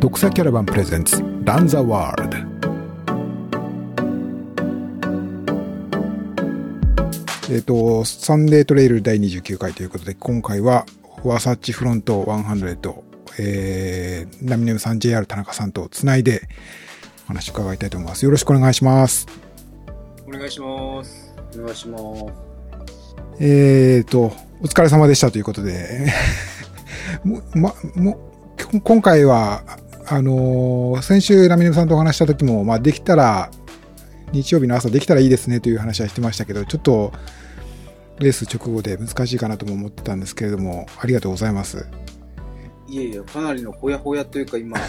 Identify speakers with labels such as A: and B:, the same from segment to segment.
A: 独裁キャラバンプレゼンツランザワールドえっ、と、サンデートレイル第29回ということで、今回は、ワサッチフロント100、えー、ナミネムさん JR 田中さんとつないでお話伺いたいと思います。よろしくお願いします。
B: お願いします。
C: お願いします。
A: えっ、と、お疲れ様でしたということでも、ま、も、今回は、あのー、先週ラミネムさんとお話した時も、まあ、できたら、日曜日の朝できたらいいですねという話はしてましたけど、ちょっと、レース直後で難しいかなとも思ってたんですけれども、ありがとうございます。
C: いえいえ、かなりのほやほやというか、今、っ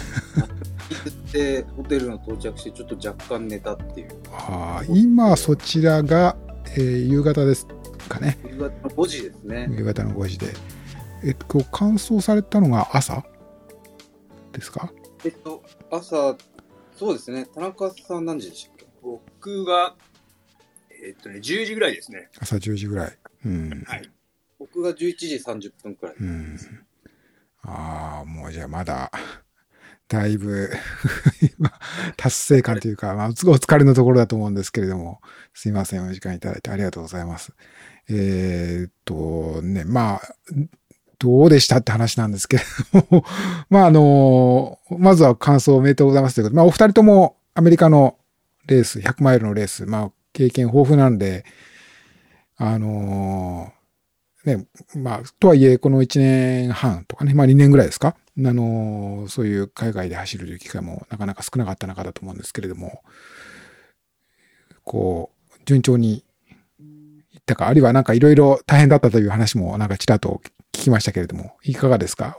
C: てホテルの到着して、ちょっと若干寝たっていう。
A: あ今、そちらが、えー、夕方ですかね。
C: 夕方の5時ですね。
A: 夕方の5時で。えっと、乾燥されたのが朝ですか？
C: えっと、朝、そうですね。田中さん何時でしたっけ？
B: 僕が、えっとね、10時ぐらいですね。
A: 朝10時ぐらい。うん。
B: はい。
C: 僕が11時30分くらい。
A: うん。ああ、もうじゃあまだ、だいぶ達成感というか、まあ、お疲れのところだと思うんですけれども、すいません、お時間いただいてありがとうございます。えー、っと、ね、まあ、どうでしたって話なんですけども。まあ、あの、まずは感想おめでとうございますということで、まあ、お二人ともアメリカのレース、100マイルのレース、まあ、経験豊富なんで、あのね、まあ、とはいえ、この1年半とかね、まあ2年ぐらいですか？あのそういう海外で走るという機会もなかなか少なかった中だと思うんですけれども、こう、順調にいったか、あるいはなんかいろいろ大変だったという話もなんかちらっと聞きましたけれども、いかがですか？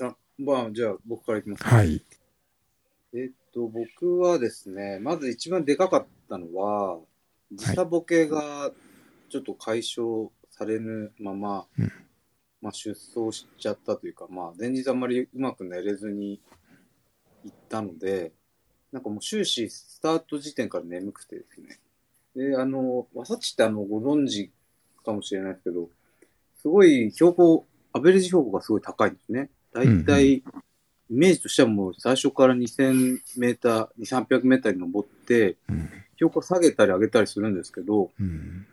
C: あまあ、じゃあ僕からいきます、
A: ね、はい。
C: えっと、僕はですね、まず一番でかかったのは、時差ボケがちょっと解消されぬまま、
A: うん、
C: まあ、出走しちゃったというか、まあ、前日あんまりうまく寝れずに行ったので、なんかもう終始スタート時点から眠くてですね。で、あの、わさちってあの、ご存知かもしれないですけど、すごい標高、アベレージ標高がすごい高いんですね。だいたい、イメージとしてはもう最初から2000メーター、2300メーターに登って、標高下げたり上げたりするんですけど、
A: うん、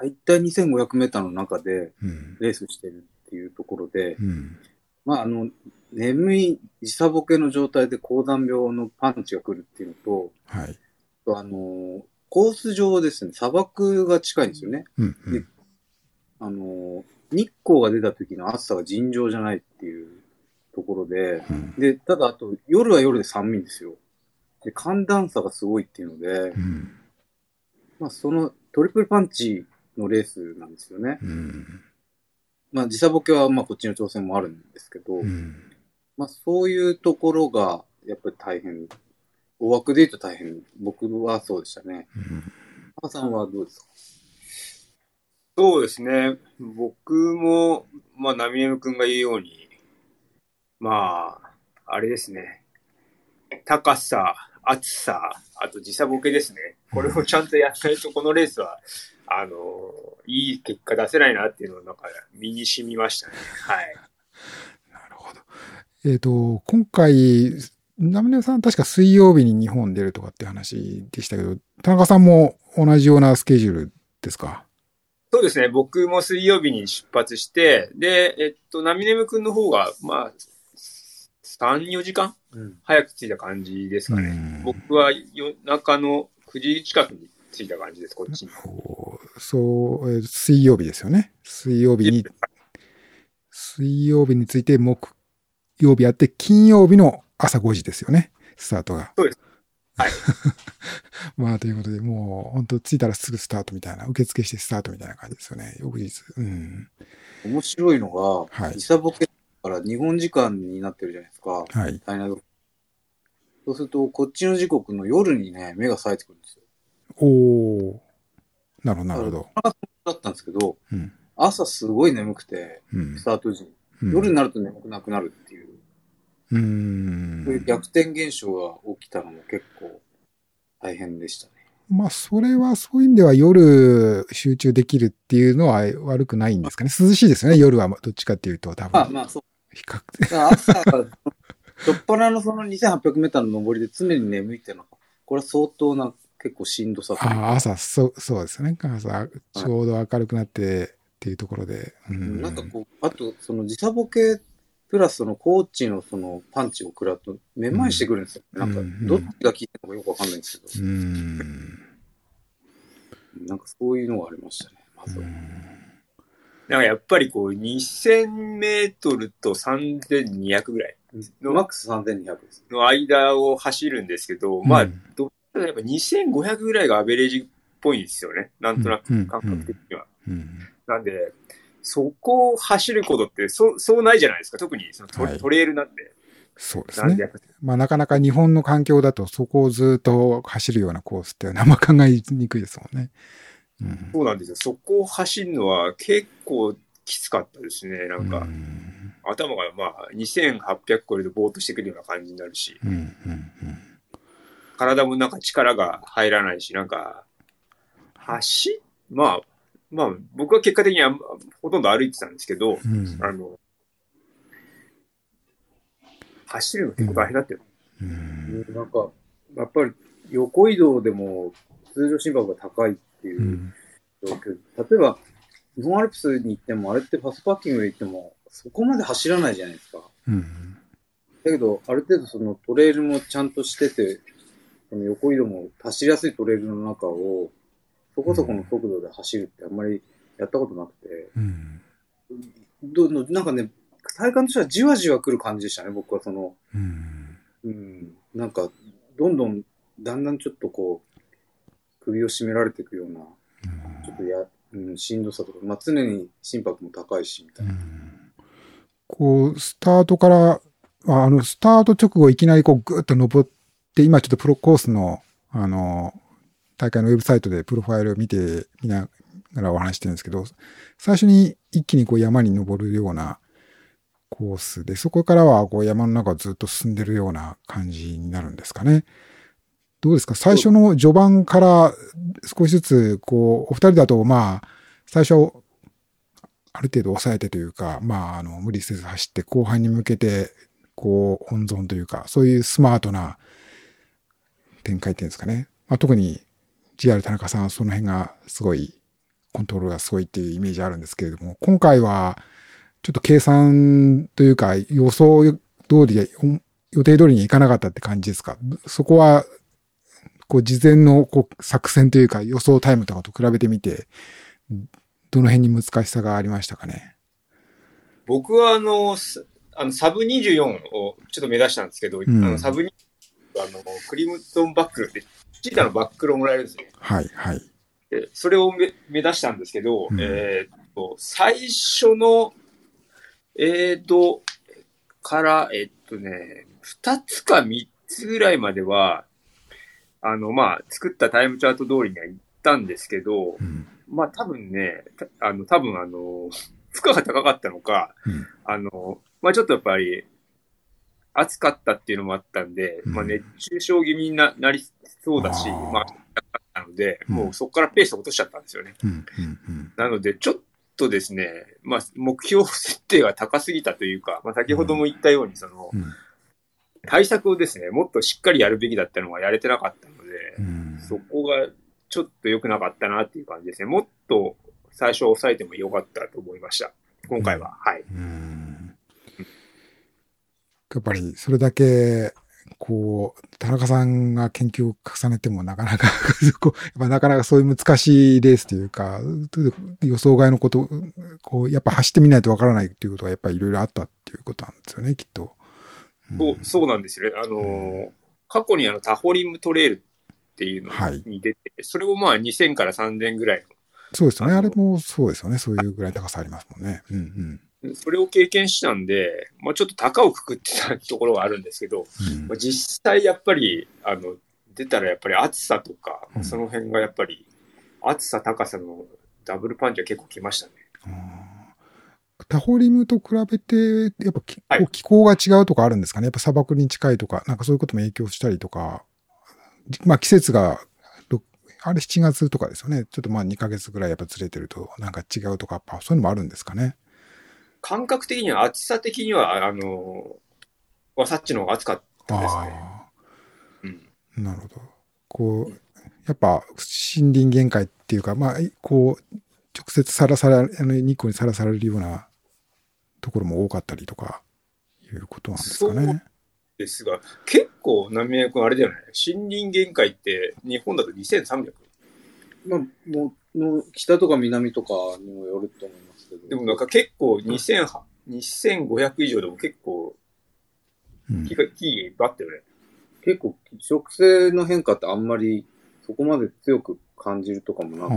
C: 大体2500メーターの中でレースしてるっていうところで、
A: うん、
C: まあ、あの、眠い時差ボケの状態で高山病のパンチが来るっていうのと、
A: はい。
C: あの、コース上ですね、砂漠が近いんですよね。
A: うんうん、
C: あの、日光が出た時の暑さが尋常じゃないっていうところで、
A: うん、
C: で、ただあと夜は夜で寒いんですよ。で、寒暖差がすごいっていうので、
A: うん、
C: まあそのトリプルパンチのレースなんですよね。
A: うん、
C: まあ時差ボケはまあこっちの挑戦もあるんですけど、
A: うん、
C: まあそういうところがやっぱり大変。大枠で言うと大変。僕はそうでしたね。
A: うん、
C: さんはどうですか？
B: そうですね。僕も、まあ、ナミネム君が言うように、まあ、あれですね。高さ、厚さ、あと時差ボケですね。これをちゃんとやらないと、このレースは、あの、いい結果出せないなっていうのをなんか身に染みましたね。はい。
A: なるほど。えっ、ー、と、今回、ナミネさん確か水曜日に日本出るとかって話でしたけど、田中さんも同じようなスケジュールですか？
B: そうですね。僕も水曜日に出発して、で、えっと、ナミネム君の方が、まあ、3、4時間、早く着いた感じですかね。うん、僕は夜中の9時近くに着いた感じです、こっちに。
A: そう、水曜日ですよね。水曜日に、水曜日について木曜日やって、金曜日の朝5時ですよね、スタートが。
B: そうです。はい。
A: まあ、ということで、もう、本当着いたらすぐスタートみたいな、受付してスタートみたいな感じですよね、翌日。うん。
C: 面白いのが、
A: はい。
C: 時差ボケから日本時間になってるじゃないですか。
A: はい。
C: そうすると、こっちの時刻の夜にね、目が冴えてくるんですよ。
A: おなるほど、なるほど。
C: だったんですけど、
A: うん、
C: 朝すごい眠くて、
A: うん、
C: スタート時、うん、夜になると眠くなくなるっていう。
A: うん。
C: そういう逆転現象が起きたのも結構大変でしたね。
A: まあ、それはそういう意味では夜集中できるっていうのは悪くないんですかね。涼しいですよね、夜はどっちかっていうと、多分。
C: まあまあ、そう。
A: 比較的。
C: 朝、しょっぱなのその2800メーターの上りで常に眠いっていうのは、これは相当な結構しんどさ
A: あ、朝、そう、そうですね。朝、ちょうど明るくなってっていうところで。うん、
C: なんかこう、あと、その時差ボケプラスそのコーチのそのパンチを食らうと、めまいしてくるんですよ。
A: うん
C: なんか
A: うん、
C: どっちが効いてるのかよくわかんないんですけど、
A: うん。
C: なんかそういうのがありましたね、まずは。
B: なんかやっぱりこう、2000メートルと3200ぐらい
C: マックス3200です。
B: の間を走るんですけど、まあ
A: うん、
B: どやっぱ2500ぐらいがアベレージっぽいんですよね。なんとなく
A: うん
B: 感覚的には。
A: うん。
B: なんで、そこを走ることって、そう、そうないじゃないですか。特にそのト,、
A: はい
B: トレイルなんで。
A: そうですね。まあなかなか日本の環境だとそこをずっと走るようなコースってあんま考えにくいですもんね。うん。
B: そうなんですよ。そこを走るのは結構きつかったですね。なんか、
A: うん。
B: 頭がまあ2800超えるとぼーっとしてくるような感じになるし、
A: うん。うん。
B: 体もなんか力が入らないし、なんか、走まあ、まあ、僕は結果的にはほとんど歩いてたんですけど、
A: うん。
B: あの、走るの結構大変だったよ。
A: うん。
C: なんか、やっぱり横移動でも通常心拍が高いっていううん状況。例えば、日本アルプスに行っても、あれってパスパッキングで行っても、そこまで走らないじゃないですか。
A: うん。
C: だけど、ある程度そのトレイルもちゃんとしてて、その横移動も走りやすいトレイルの中を、そこそこの速度で走るってあんまりやったことなくて、
A: うん。
C: どどなんかね、体感としてはじわじわ来る感じでしたね、僕はその、
A: うん。
C: うん、なんか、どんどん、だんだんちょっとこう、首を絞められていくような、ちょっとや、うん、しんどさとか、まあ、常に心拍も高いし、みたいな。
A: こう、スタートから、ああの、スタート直後いきなりこうぐーっと登って、今ちょっとプロコースの、あの、大会のウェブサイトでプロファイルを見て、見ながらお話してるんですけど、最初に一気にこう山に登るようなコースで、そこからはこう山の中をずっと進んでるような感じになるんですかね。どうですか？最初の序盤から少しずつ、こう、お二人だと、まあ、最初、ある程度抑えてというか、まあ、あの、無理せず走って後半に向けて、こう、温存というか、そういうスマートな展開っていうんですかね。まあ、特に GR 田中さんはその辺がすごい、コントロールがすごいっていうイメージあるんですけれども、今回は、ちょっと計算というか、予想通りで、予定通りにいかなかったって感じですか？そこは、こう、事前のこう作戦というか予想タイムとかと比べてみて、どの辺に難しさがありましたかね？
B: 僕はあの、すあのサブ24をちょっと目指したんですけど、
A: ん
B: あのサブ24あの、クリムトンバックルって、チータのバックルをもらえるんですね。
A: はい、はい。
B: でそれをめ目指したんですけど、
A: うん
B: えーっと、最初の、えーっと、から、えーっとね、二つか三つぐらいまでは、あの、まあ、作ったタイムチャート通りには行ったんですけど、
A: うん。
B: まあ多分ね、たあの、多分あの、負荷が高かったのか、
A: うん
B: あの、まあちょっとやっぱり、暑かったっていうのもあったんで、
A: うん
B: まあ熱中症気味にななりそうだし、
A: あー
B: まあ、なので、
A: うん
B: もうそこからペースを落としちゃったんですよね。
A: うん、うん、
B: なので、ちょっとですね、まあ、目標設定が高すぎたというか、まあ、先ほども言ったように、その
A: う、ん。
B: 対策をですね、もっとしっかりやるべきだったのがやれてなかったので
A: う、ん。
B: そこがちょっと良くなかったなっていう感じですね。もっと最初抑えても良かったと思いました。今回は。はい。
A: うんやっぱり、それだけ、こう、田中さんが研究を重ねてもなかなか こう、やっぱなかなかそういう難しいレースというか、予想外のこと、こう、やっぱ走ってみないとわからないっていうことはやっぱりいろいろあったっていうことなんですよね、きっと。ん
B: そうそうなんですよね。あのー過去にあのタホリムトレイルっていうの
A: はい
B: に出て、それをまあ2000から3000ぐらい
A: そうですよね。
B: あ
A: れもそうですよね。そういうぐらい高さありますもんね。うん
B: の、それを経験したんで、まあちょっと高をくくってたところがあるんですけど、
A: うん。
B: まあ実際やっぱり、あの、出たらやっぱり暑さとか
A: う、ん
B: その辺がやっぱり、暑さ高さのダブルパンチは結構きましたね。
A: タホリムと比べて、やっぱき、
B: はい
A: 気候が違うとかあるんですかね？やっぱ砂漠に近いとか、なんかそういうことも影響したりとか、じまあ季節が、ろあれ7月とかですよね？ちょっとまあ2ヶ月ぐらいやっぱずれてるとなんか違うとか、やっぱそういうのもあるんですかね？
B: 感覚的には、暑さ的には、あの、ワサッチの方が暑かったですね。
A: あ
B: うん。
A: あ、なるほど。こう、やっぱ森林限界っていうか、まあ、こう、直接さらさら、あの日光にさらされるようなところも多かったりとか、いうことなんですかね。
B: ですが、結構、浪江君あれじゃない？森林限界って、日本だと2300。
C: まあ、もう、の北とか南とかにもよると思います。
B: でもなんか結構2000、2500以上でも結構、
A: うん
B: 木が、木バッてよね。
C: 結構、植生の変化ってあんまりそこまで強く感じるとかもな
A: あ
C: く、
A: あ、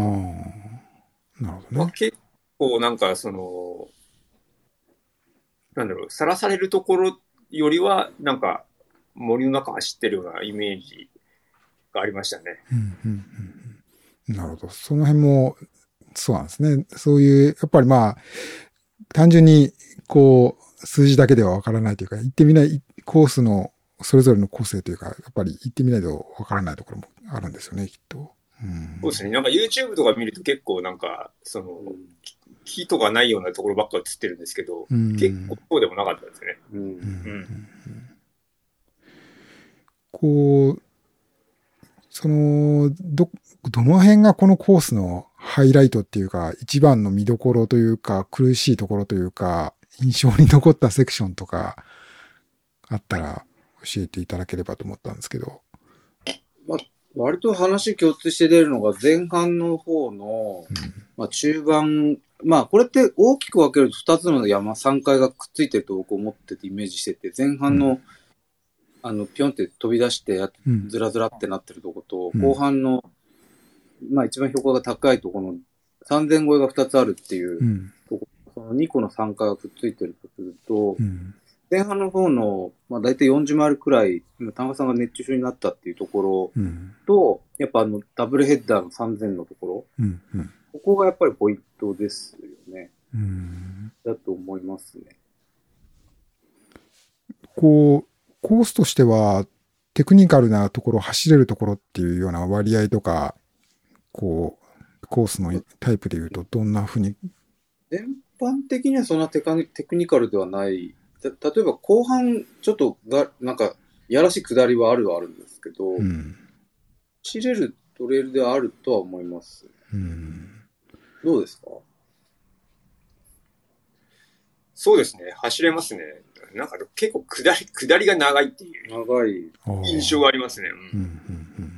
A: なるほどね。
B: まあ結構なんかその、なんだろう、さらされるところよりは、なんか森の中走ってるようなイメージがありましたね。
A: うんうんうんうんなるほど。その辺も、そうなんですね。そういう、やっぱりまあ、単純に、こう、数字だけではわからないというか、行ってみない、コースの、それぞれの個性というか、やっぱり行ってみないとわからないところもあるんですよね、きっと。うん、
B: そうですね。なんか YouTube とか見ると結構なんか、その、木とかないようなところばっか映ってるんですけど、
A: うん
B: 結構そうでもなかったですね。
A: こう、その、ど、どの辺がこのコースのハイライトっていうか、一番の見どころというか、苦しいところというか、印象に残ったセクションとか、あったら教えていただければと思ったんですけど。
C: 割と話共通して出るのが前半の方の、まあ中盤、まあこれって大きく分けると2つの山、3階がくっついてると僕思っててイメージしてて、前半の、
A: う
C: あの、ぴょんって飛び出して。ずらずらってなってるとこと、
A: うん
C: 後半の、まあ一番標高が高いところの3000超えが2つあるっていう、
A: うん。
C: その2個の3階がくっついてるとすると、
A: うん。
C: 前半の方の、まあ大体40マイルくらい、今田中さんが熱中症になったっていうところ
A: うん。
C: と、やっぱあの、ダブルヘッダーの3000のところ、
A: うん。うん。
C: ここがやっぱりポイントですよね。
A: うん。
C: だと思いますね。
A: こう、コースとしては、テクニカルなところ、走れるところっていうような割合とか、こう、コースのタイプで言うと、どんなふうに、
C: 全般的にはそんなテカニテクニカルではない。た例えば後半、ちょっとが、なんか、やらしい下りはあるはあるんですけど、
A: うん。
C: 走れるトレイルではあるとは思います。
A: うん。
C: どうですか？
B: そうですね。走れますね。なんか結構下り、下りが長いっていう
C: 長い。
B: 印象がありますね。
A: う、
B: うんん
A: うん、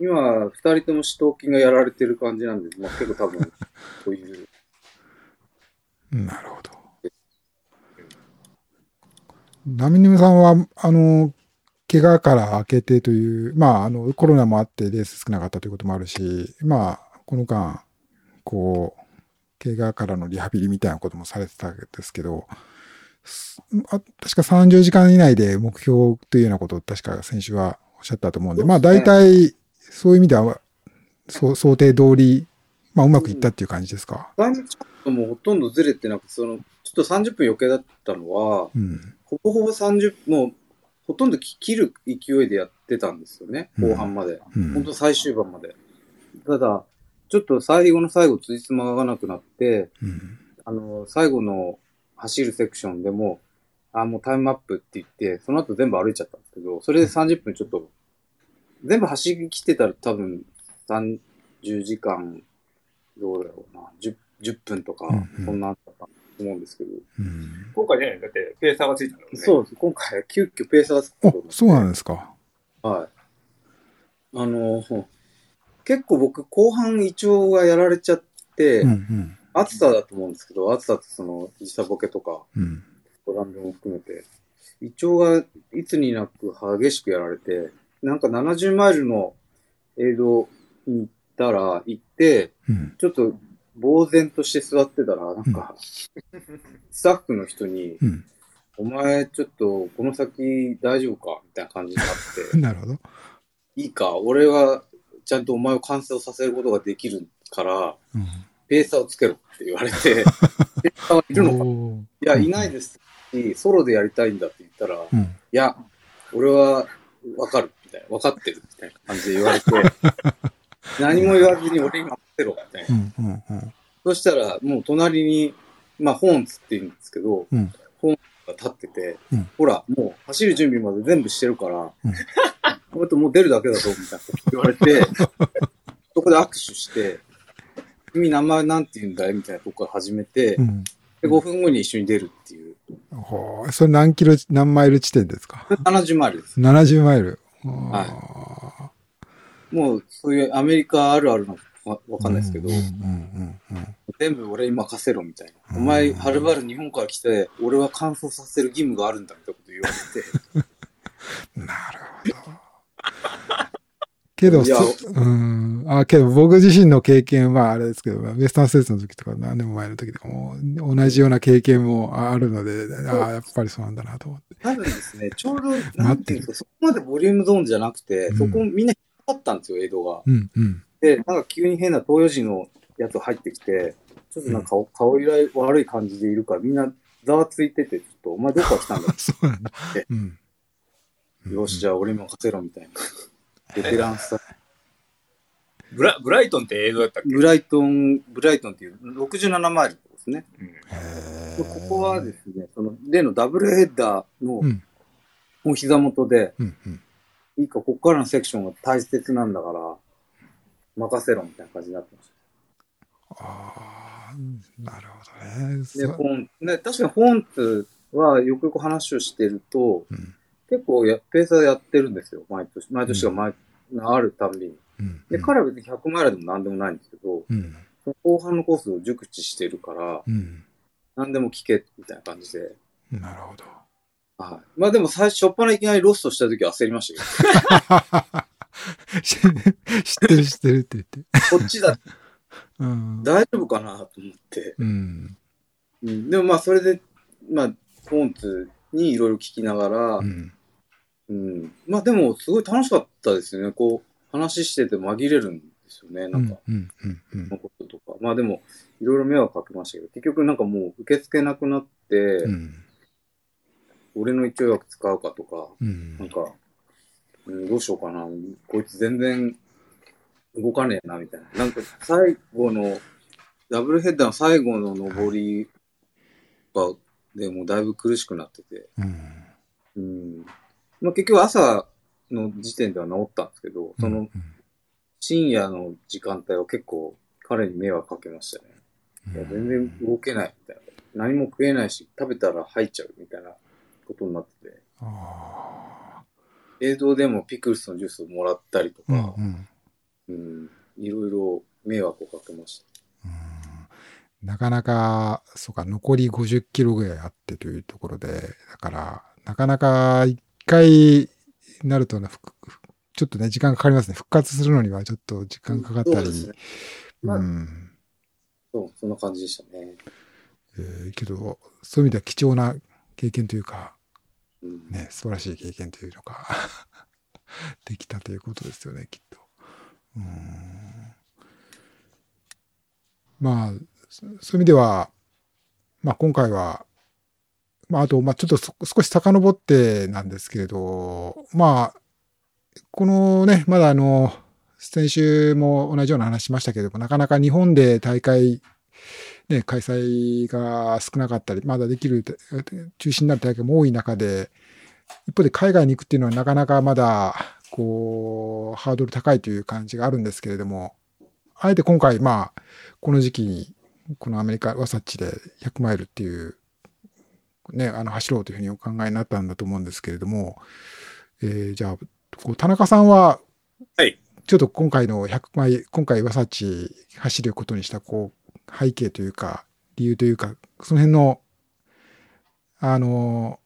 C: 今、二人とも四頭筋がやられてる感じなんで、まあ、結構多分、そういう。
A: うん。なるほど。ナミヌムさんは、あの、怪我から明けてという、まあ、あの、コロナもあってレース少なかったということもあるし、まあ、この間、こう、怪我からのリハビリみたいなこともされてたんですけど、すあ確か30時間以内で目標というようなことを確か先週はおっしゃったと思うんで、まあ大体そういう意味では、そう想定通り、まあうまくいったっていう感じですか？
C: タイムチャットもほとんどずれてなくて、その、ちょっと30分余計だったのは、
A: うん。
C: ほぼほぼ30、もう、ほとんど切る勢いでやってたんですよね、後半まで。
A: うん。
C: 本当最終盤まで。ただ、ちょっと最後の最後、辻褄が合わなくなって、
A: うん。
C: あの、最後の走るセクションでも、あ、もうタイムアップって言って、その後全部歩いちゃったんですけど、それで30分ちょっと、全部走り切ってたら多分30時間、どうだろうな、10, 10分とか
A: うんうん、
C: そんなあったと思うんですけど、
A: うん。
B: 今回ね、だってペーサーがついたんだもんね。
C: そうです。今回、急遽ペーサーつく
A: あ
C: ことになって、
A: そうなんですか。
C: はい。あの、結構僕、後半胃腸がやられちゃって、
A: うんうん。
C: 暑さだと思うんですけど、暑さってその、時差ボケとか、
A: うん。
C: ランドも含めて、胃腸がいつになく激しくやられて、なんか70マイルの映像に行ったら、行って、
A: うん。
C: ちょっと呆然として座ってたら、なんか、スタッフの人に、
A: うん。
C: お前ちょっとこの先大丈夫か？みたいな感じになって、
A: なるほど。
C: いいか、俺はちゃんとお前を完成させることができるから、
A: うん。
C: ペーサーをつけろって言われて、ペーサーはいるのか？いや、いないですし、ソロでやりたいんだって言ったら、い
A: うん。
C: や、俺はわかる、みたいな、わかってる、みたいな感じで言われて、何も言わずに俺に任せろ、みたいな。
A: うん。うん。うん。
C: そしたら、もう隣に、まあ、ホーンツって言うんですけど、
A: うん
C: ホーンツが立ってて、
A: うん
C: ほら、もう走る準備まで全部してるから、
A: うん
C: もう出るだけだぞ、みたいな言われて、そこで握手して、君名前なんて言うんだいみたいなとこから始めて、
A: うん。
C: で、5分後に一緒に出るっていう。
A: ほうそれ何キロ、何マイル地点ですか
C: ？70マイルです。
A: ?70 マイル。
C: はもう、そういうアメリカあるあるのわわかんないですけど、全部俺に任せろみたいな。
A: うん
C: お前、はるばる日本から来て、俺は乾燥させる義務があるんだみたいなこと言われて、
A: うん。なるほど。けど、うん。あ、けど僕自身の経験はあれですけど、ウエスタンステーツの時とか何年も前の時とかも同じような経験もあるので、ああ、やっぱりそうなんだなと思って。
C: 多分ですね、ちょうど、なんていうか、そこまでボリュームゾーンじゃなくて、
A: うん
C: そこみんな引っ張ったんですよ、江戸が。
A: うんうん。
C: で、なんか急に変な東洋人のやつ入ってきて、ちょっとなんか顔,、顔色悪い感じでいるから、みんなざわついてて、ちょっと、お前どこから来たんだ
A: そうなんだ
C: で。
A: うん。
C: よし、じゃあ俺に任せろみたいな。ベテランスタ
B: ブラブライトンって映像だったっけ？
C: ブライトン、ブライトンっていう67マイルですね。
B: うん
C: ここはですね、その例のダブルヘッダーの
A: うん。
C: お膝元で、
A: うんうん。
C: いいか、ここからのセクションが大切なんだから、任せろみたいな感じになってまし
A: ああ、なるほどね。
C: た。で、
A: そ
C: フォン、ね、確かにフォンツはよくよく話をしてると、
A: うん
C: 結構や、ペーサーやってるんですよ、毎年。毎年が毎、あるたんびに。
A: うん
C: で、彼は別に100マイルでも何でもないんですけど、
A: うん。
C: 後半のコースを熟知してるから、
A: うん。
C: 何でも聞け、みたいな感じで。
A: なるほど。
C: はい。まあでも最初、初っ端いきなりロストした時は焦りました
A: 知ってる知ってるって言って。
C: けど、こっちだ、
A: うん。
C: 大丈夫かなと思って。
A: うん。
C: うん、でもまあそれで、まあ、フォンツにいろいろ聞きながら、
A: う
C: うん
A: ん。
C: まあでもすごい楽しかったですよね。こう、話してて紛れるんですよね。なんか、
A: うん。うん。うん
C: そのこととか。まあでも、いろいろ迷惑かけましたけど、結局なんかもう受け付けなくなって、
A: うん。
C: 俺の一応枠使うかとか、
A: うん。
C: なんか、うん、どうしようかな。こいつ全然動かねえな、みたいな。なんか最後の、ダブルヘッダーの最後の上りが、でもうだいぶ苦しくなってて。
A: うん。
C: うん。まあ結局朝の時点では治ったんですけど、その深夜の時間帯は結構彼に迷惑かけましたね。いや全然動けないみたいな。何も食えないし、食べたら吐いちゃうみたいなことになってて。
A: あ
C: 映像でもピクルスのジュースをもらったりとか、
A: うん。
C: うん、いろいろ迷惑をかけまし
A: うんなかなか、そうか、残り50キロぐらいあってというところで、だから、なかなか一回なるとね、ちょっとね、時間かかりますね。復活するのにはちょっと時間かかったり。
C: そうねまあ
A: うん。
C: た。そう、そんな感じでしたね。
A: えーけど、そういう意味では貴重な経験というか、
C: うん、
A: ね、素晴らしい経験というのが できたということですよね、きっと。うーんまあ、そそういう意味では、まあ今回は、まああと、まあちょっと少し遡ってなんですけれど、まあ、このね、まだあの、先週も同じような話しましたけれども、なかなか日本で大会、ね、開催が少なかったり、まだできる、中止になる大会も多い中で、一方で海外に行くっていうのはなかなかまだ、こう、ハードル高いという感じがあるんですけれども、あえて今回、まあ、この時期に、このアメリカ、ワサッチで100マイルっていう、ね、あの、走ろうというふうにお考えになったんだと思うんですけれども、えーじゃあ、こう田中さんは、
B: はい。
A: ちょっと今回の100マイル、今回ワサッチ走ることにした、こう、背景というか、理由というか、その辺の、あの、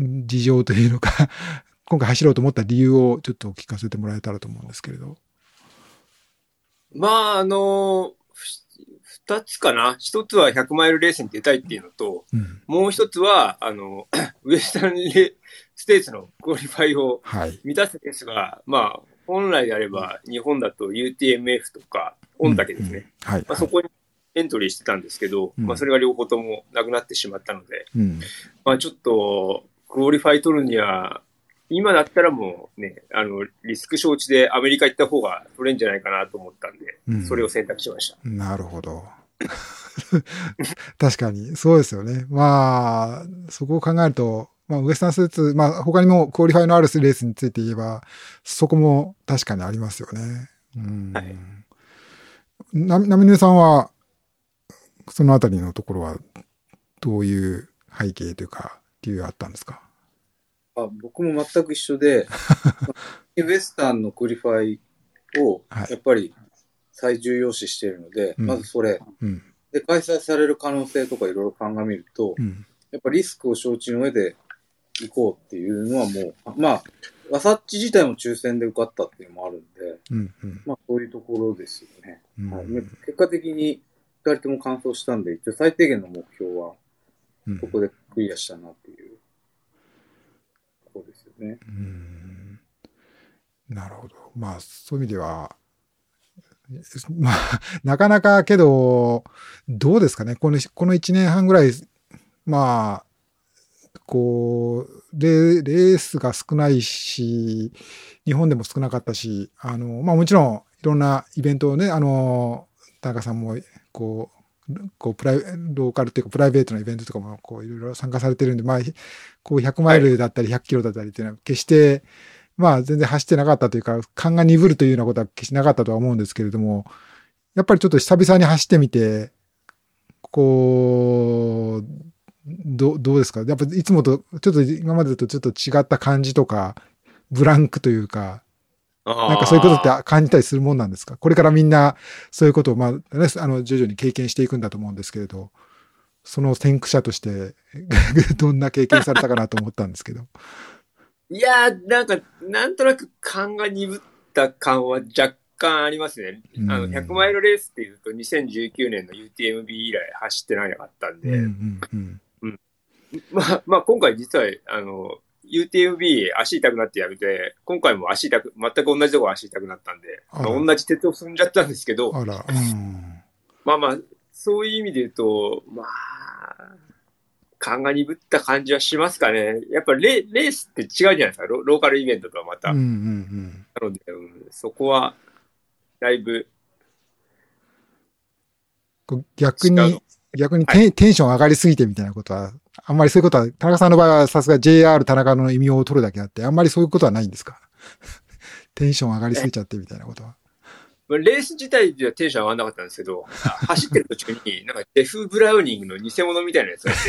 A: ん事情というのか、今回走ろうと思った理由をちょっと聞かせてもらえたらと思うんですけれど。
B: まあ、あの、ふ二つかな？一つは100マイルレースに出たいっていうのと、
A: うん。
B: もう一つは、あの、ウエスタンステーツのクオリファイを
A: はい。
B: 満たすレースが、まあ、本来であれば、日本だと UTMF とか、おんたけですね。
A: うん。はい。
B: まあ、そこにエントリーしてたんですけど、
A: うん
B: まあ、それが両方ともなくなってしまったので、
A: うん。
B: まあ、ちょっと、クオリファイ取るには、今だったらもうね、あの、リスク承知でアメリカ行った方が取れんじゃないかなと思ったんで、
A: うん
B: それを選択しました。
A: なるほど。確かに、そうですよね。まあ、そこを考えると、まあ、ウエスタンステーツ、まあ、他にもクオリファイのあるレースについて言えば、そこも確かにありますよね。うん。
B: はい
A: な、なみねさんは、そのあたりのところは、どういう背景というか、理由があったんですか？
C: あ僕も全く一緒で、ウエスタンのクオリファイを
A: はい
C: やっぱり最重要視しているので、
A: うん
C: まずそれ。
A: うん。
C: で、開催される可能性とかいろいろ鑑みると、
A: うん。
C: やっぱリスクを承知の上で行こうっていうのはもう、まあ、ワサッチ自体も抽選で受かったっていうのもあるんで、
A: うん。うん。
C: まあそういうところですよね。
A: うん
C: はい、結果的に二人とも完走したんで、一応最低限の目標は
A: うん
C: ここでクリアしたなっていうですね。
A: うんなるほど。まあ、そういう意味では、まあ、なかなかけど、どうですかね。この、この1年半ぐらい、まあ、こう、レレースが少ないし、日本でも少なかったし、あの、まあもちろん、いろんなイベントをね、あの、田中さんも、こう、こう、プライ、ローカルっていうか、プライベートなイベントとかも、こう、いろいろ参加されてるんで、まあ、こう、100マイルだったり、100キロだったりっていうのは、決して、まあ、全然走ってなかったというか、勘が鈍るというようなことは決してなかったとは思うんですけれども、やっぱりちょっと久々に走ってみて、こう、どどうですか？やっぱいつもと、ちょっと今までとちょっと違った感じとか、ブランクというか、
B: な
A: なんかそういうことって感じたりするもんなんですか？これからみんなそういうことを、まあ、ね、あの、徐々に経験していくんだと思うんですけれど、その先駆者として、どんな経験されたかなと思ったんですけど。
B: いやー、なんか、なんとなく勘が鈍った感は若干ありますね。あの、
A: うん
B: 100マイルレースっていうと、2019年の UTMB 以来走ってないかったんで、
A: うんうん。うん。
B: まあ、まあ、今回実は、あの、UTMB 足痛くなってやめて、今回も足痛く、全く同じところ足痛くなったんで、同じ鉄を踏んじゃったんですけど、
A: あら、うん。
B: まあまあ、そういう意味で言うと、まあ、勘が鈍った感じはしますかね。やっぱレレースって違うじゃないですか。ロローカルイベントとはまた。
A: うんうんうん。
B: なので、うんそこは、だいぶ、
A: 逆に、逆にテ,、ンテンション上がりすぎてみたいなことは、あんまりそういうことは、田中さんの場合はさすが JR 田中の意味を取るだけあって、あんまりそういうことはないんですか？テンション上がりすぎちゃってみたいなことは。
B: まあレース自体ではテンション上がんなかったんですけど、走ってる途中に、なんかジェフ・ブラウニングの偽物みたいなやつがいて、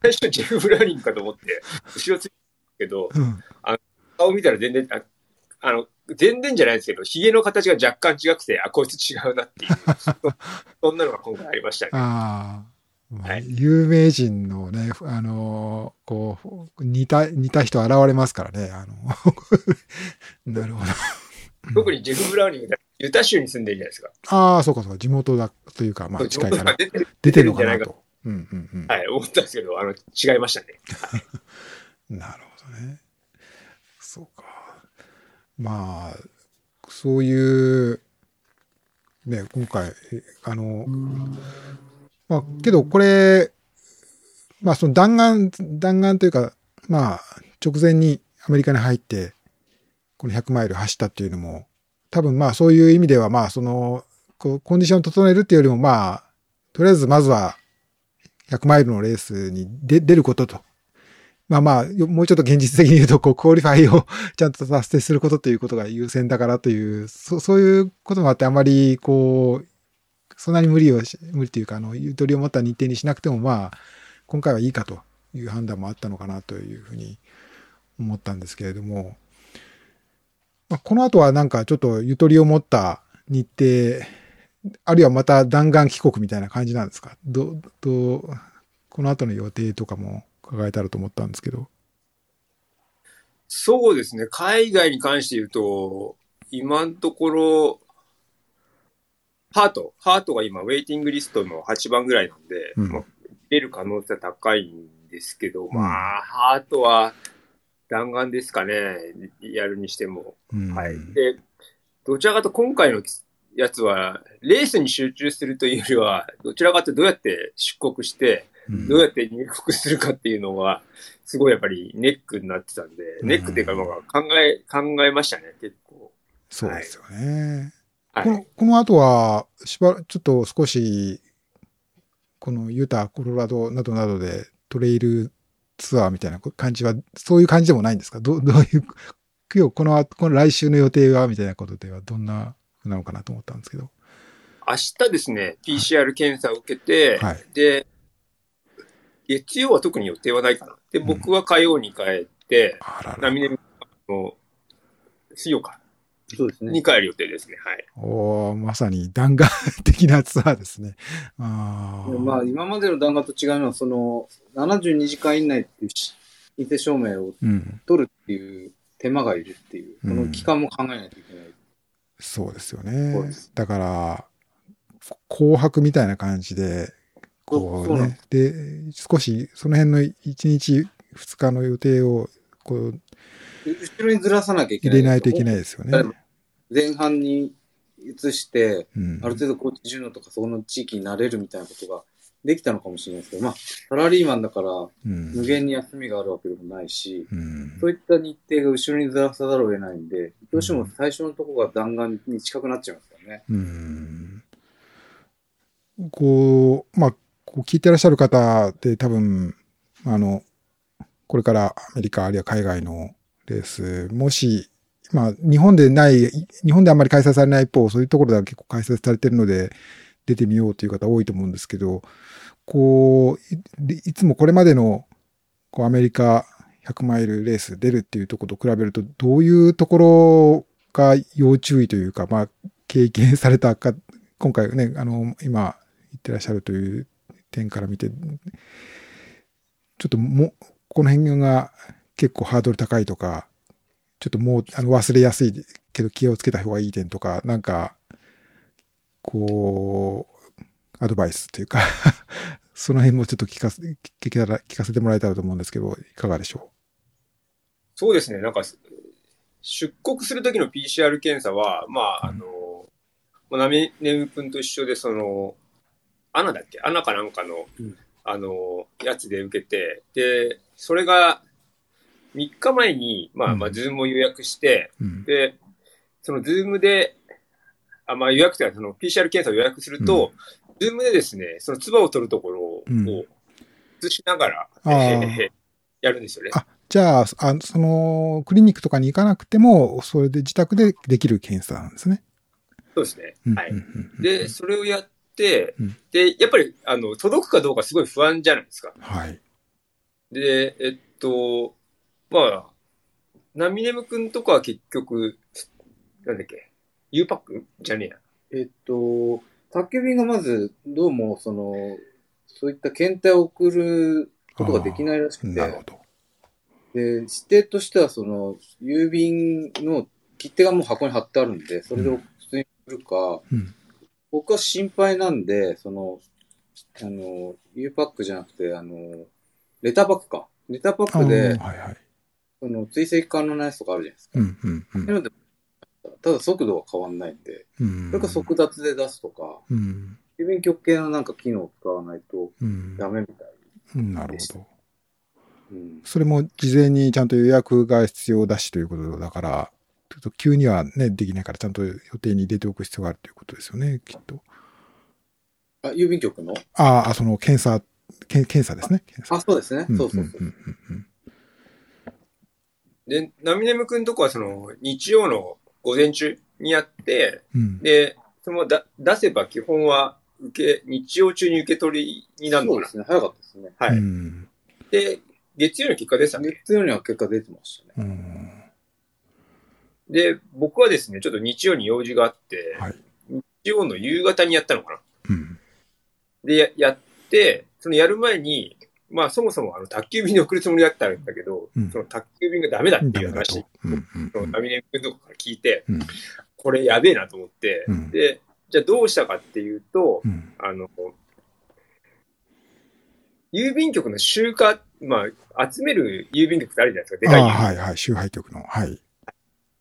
B: 最初ジェフ・ブラウニングかと思って、後ろついてたけど、
A: うん。
B: 顔見たら全然、ああの、全然じゃないですけど、髭の形が若干違くて、あ、こいつ違うなっていう、そんなのが今回ありましたね。
A: あ
B: はい
A: 有名人のね、あのーこう、似た、似た人現れますからね、あの、なるほど。
B: 特にジェフ・ブラウニングユタ州に住んでるじゃないですか。
A: ああ、そうかそうか、地元だというか、まあ近いから、
B: 出てる
A: 出てるのか
B: 出てるんじゃないか
A: なと。うんうんうん。
B: はい、思ったんですけど、あの、違いましたね。
A: なるほどね。まあ、そういう、ね、今回、えあの、まあ、けどこれ、まあその弾丸、弾丸というか、まあ、直前にアメリカに入って、この100マイル走ったっていうのも、多分まあそういう意味では、まあその、こう、コンディションを整えるっていうよりも、まあ、とりあえずまずは、100マイルのレースに出出ることと。まあまあ、もうちょっと現実的に言うと、こう、クオリファイをちゃんと達成することということが優先だからという、そそういうこともあって、あまり、こう、そんなに無理をし、無理というか、あの、ゆとりを持った日程にしなくても、まあ、今回はいいかという判断もあったのかなというふうに思ったんですけれども、まあ、この後はなんかちょっとゆとりを持った日程、あるいはまた弾丸帰国みたいな感じなんですか？ど、ど、この後の予定とかも伺えたらと思ったんですけど。
B: そうですね。海外に関して言うと、今のところ、ハート、ハートが今、ウェイティングリストの8番ぐらいなんで、
A: うん
B: まあ出る可能性は高いんですけど、
A: ん
B: まあ、ハートは弾丸ですかね、やるにしても。
A: うん
B: はい。で、どちらかと今回のやつは、レースに集中するというよりは、どちらかとどうやって出国して、
A: うん
B: どうやって入国するかっていうのが、すごいやっぱりネックになってたんで、
A: うん
B: ネックっていうか、まあ考え、考えましたね、結構。
A: そうですよね。
B: はい
A: この。この後は、しばらちょっと少し、このユタ、コロラドなどなどでトレイルツアーみたいな感じは、そういう感じでもないんですか？どどういう、今日この後、この来週の予定はみたいなことではどんな風なのかなと思ったんですけど。
B: 明日ですね、PCR 検査を受けて、
A: はい
B: で、月曜は特に予定はないかな。で、
A: うん
B: 僕は火曜に帰って、
A: あらら。
B: 波根の水曜か、
C: そうですね
B: に。帰る予定ですね。はい。
A: おーまさに弾丸的なツアーですね。あー
C: まあ、今までの弾丸と違うのは、その、72時間以内っていうし陰性証明を
A: うん。
C: 取るっていう手間がいるっていう、
A: うん
C: この期間も考えないといけない。
A: そうですよね。だから、紅白みたいな感じで、こ
C: そう
A: ね。で、少しその辺の1日2日の予定をこう
C: 後ろにずらさなきゃいけない。
A: 入れないといけないですよね。
C: 前半に移して、
A: うん
C: ある程度高知順応とかその地域になれるみたいなことができたのかもしれないですけど、まあ、サラリーマンだから
A: うん
C: 無限に休みがあるわけでもないし、
A: うん
C: そういった日程が後ろにずらさざるを得ないんで、どうしても最初のところが弾丸に近くなっちゃいますからね。
A: うんこう、まあ、こう聞いてらっしゃる方で多分、あの、これからアメリカあるいは海外のレース、もし、まあ、日本でない、日本であんまり開催されない一方、そういうところでは結構開催されてるので、出てみようという方多いと思うんですけど、こう、いつもこれまでのこうアメリカ100マイルレース出るっていうところと比べると、どういうところが要注意というか、まあ、経験されたか、今回ね、あの、今言ってらっしゃるという点から見て、ちょっとも、この辺が結構ハードル高いとか、ちょっともうあの忘れやすいけど気をつけた方がいい点とか、なんか、こう、アドバイスというか、その辺もちょっと聞かせ、聞けたら、聞かせてもらえたらと思うんですけど、いかがでしょ
B: そうですね。なんか、出国するときの PCR 検査は、まあ、あの、まあナミネム君と一緒で、その、アナだっけ？アナかなんかの、
C: うん
B: あの、やつで受けて、で、それが、3日前に、まあ、まあ、
A: うん
B: ズームを予約して、
A: う。うん。
B: で、そのズームで、あ、まあ予約というか、その PCR 検査を予約すると、ズームでですね、その唾を取るところを
A: うん
B: 映しながら、えーやるんですよね。
A: あ、じゃあ、あその、クリニックとかに行かなくても、それで自宅でできる検査なんですね。
B: そうですね。はい。で、それをやって
A: うん、
B: で、やっぱり、あの、届くかどうかすごい不安じゃないですか。
A: はい。
B: で、えっと、まあ、ナミネム君とかは結局、なんだっけ、U パック？じゃねえや。
C: えっと、宅急便がまず、どうも、その、そういった検体を送ることができないらしくて、
A: なるほど。
C: で、指定としては、その、郵便の切手がもう箱に貼ってあるんで、それで普通に送るか、
A: うん。
C: 僕は心配なんで、その、あの、U パックじゃなくて、あの、レターパックか。レターパック
A: あ
C: で
A: ー、はいはい。
C: その、追跡可能なやつとかあるじゃないですか。
A: うんうんうん
C: なので、ただ速度は変わんないんで、
A: うん。
C: それか速達で出すとか、
A: うん。
C: 郵便局系のなんか機能を使わないと
A: うん。
C: ダメみたい。
A: うんなるほど。
C: うん。
A: それも事前にちゃんと予約が必要だしということだから、ちょっと急にはね、できないからちゃんと予定に入れておく必要があるということですよね、きっと。
C: あ、郵便局の？
A: ああ、その検査、け検査ですね。検査
C: あ、そうですね。
A: ん
C: そうそうそう。
B: で、ナミネム君とこはその、日曜の午前中にやって、
A: うん。
B: で、そのだ出せば基本は受け、日曜中に受け取りになるのかな？
C: そうですね。早かったですね。
B: はい。
A: うん。
B: で、月曜の結果でしたね。
C: 月曜には結果出てましたね。
A: うん。
B: で、僕はですね、ちょっと日曜に用事があって、
A: はい。
B: 日曜の夕方にやったのかな。
A: うん。
B: で、ややって、そのやる前に、まあそもそもあの宅急便で送るつもりだったんだけど、
A: うん
B: その宅急便がダメだっていう話
A: と、。うんうん
B: そのナミネ君とかから聞いて、
A: うん
B: これやべえなと思って、
A: うん
B: で、じゃあどうしたかっていうと、
A: うん。
B: あの、郵便局の集荷、まあ、集める郵便局ってあるじゃないですか、でかい。
A: はいはい。集配局の。はい。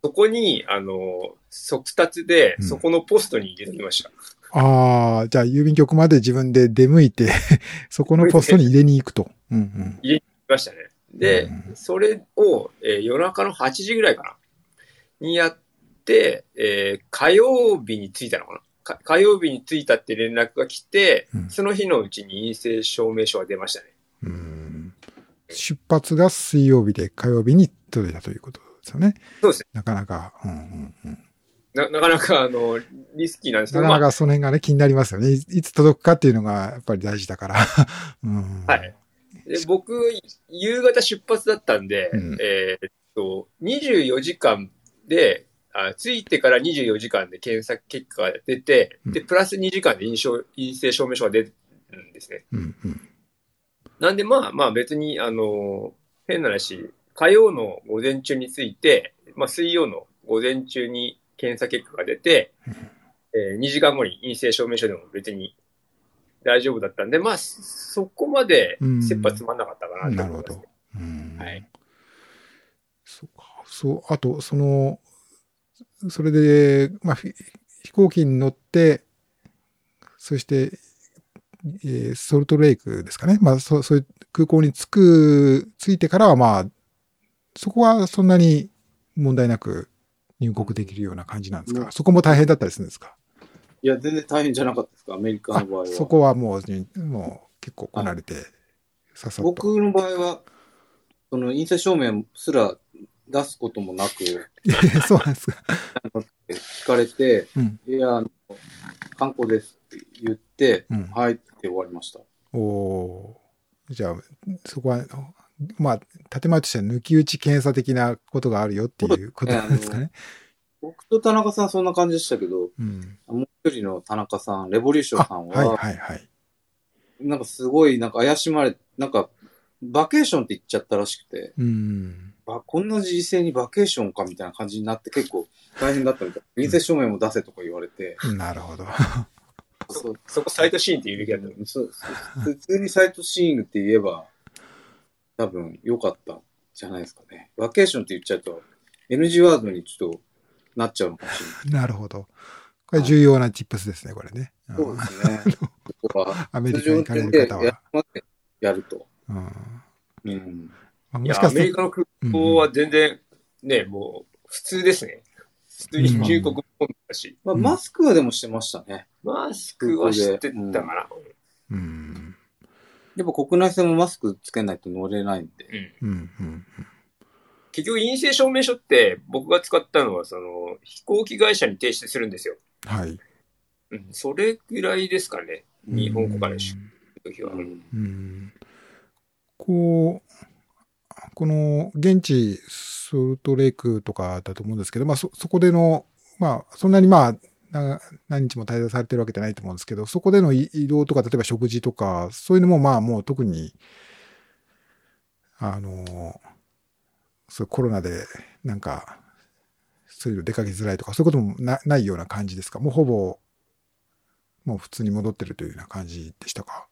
B: そこに、あの、速達で、
A: うん
B: そこのポストに入れてきました。
A: ああ、じゃあ郵便局まで自分で出向いて、そこのポストに入れに行くと。うんうん。
B: 来ましたね。で、
A: うん
B: それを、えー夜中の8時ぐらいかな、にやっって、えー火曜日に着いたのかなか火曜日に着いたって連絡が来て、
A: うん
B: その日のうちに陰性証明書が出ましたね。
A: うん。出発が水曜日で火曜日に届いたということですよね。
B: そうですね。
A: なかなか、うんうんうん。
B: ななかなか、あの、リスキーなんですけど、
A: なかな
B: まあ、
A: かその辺がね、気になりますよね。いいつ届くかっていうのがやっぱり大事だから。うん、
B: はい。で僕、夕方出発だったんで、
A: うん
B: えーっと、24時間で、あ着いてから24時間で検査結果が出て、で、プラス2時間で陰証陰性証明書が出るんですね。
A: うんうん。
B: なんで、まあまあ別に、あの、変な話、火曜の午前中について、まあ水曜の午前中に検査結果が出て、えー2時間後に陰性証明書でも別に大丈夫だったんで、まあそこまで切羽詰まんなかったかなと
A: なるほ
B: 思います、
A: ど。うん
B: はい。
A: そうか。そう、あと、その、それで、まあ、ひ飛行機に乗って、そして、えーソルトレイクですかね。まあ、そう、そういう空港に着く、着いてからは、まあ、そこはそんなに問題なく入国できるような感じなんですか、
C: うん
A: そこも大変だったりするんですか？
C: いや、全然大変じゃなかったですか、アメリカの場合は。
A: そこはもう、もう結構こなれて、さっさ。
C: 僕の場合は、その陰性証明すら出すこともなく、
A: そうなんですか。
C: 聞かれて、
A: うん。
C: いや、観光ですって言って、
A: うん
C: はいって終わりました。
A: おおーじゃあ、そこは、まあ、建前としては抜き打ち検査的なことがあるよっていうことなんですかね。
C: 僕と田中さんそんな感じでしたけど、
A: うん。
C: もう一人の田中さん、レボリューショ
A: あ、
C: ンさん
A: はい
C: は、
A: はいはい。
C: なんかすごいなんか怪しまれ、なんか、バケーションって言っちゃったらしくて、
A: うん。
C: あ、こんな時勢にバケーションかみたいな感じになって結構大変だったみたい。陰性証明も出せとか言われて、
A: なるほど。
C: そう
B: そこサイトシーンって言うべきだった。
C: そうそう普通にサイトシーイングって言えば、多分良かったんじゃないですかね。バケーションって言っちゃうと、NG ワードにちょっとなっちゃうのかもしれない。
A: なるほど。これ重要なチップスですね、これね。うん
C: そうですね。
A: アメリカに行かれる方は。
C: やると。
A: うんま
C: うん。
A: あ、
B: いや、アメリカの空港は全然、ね、もう、普通ですね。普通に入国もだし、
C: まあ、
A: うん
C: マスクはでもしてましたね。
B: マスクはしてたかな。
A: うん。
C: でも国内線もマスクつけないと乗れないんで。
B: うん
A: うん。うん。
B: 結局陰性証明書って僕が使ったのはその飛行機会社に提出するんですよ。
A: はい。
B: うん、それぐらいですかね。日本国から出る時は。
C: うん
A: うんこう、この現地ソルトレイクとかだと思うんですけど、まあそ、そこでの、まあ、そんなにまあ、な何日も滞在されてるわけじゃないと思うんですけど、そこでの移移動とか、例えば食事とか、そういうのもまあもう特に、あの、そうコロナでなんか、そういうの出かけづらいとか、そういうこともなないような感じですか？もうほぼ、もう普通に戻ってるというような感じでしたか？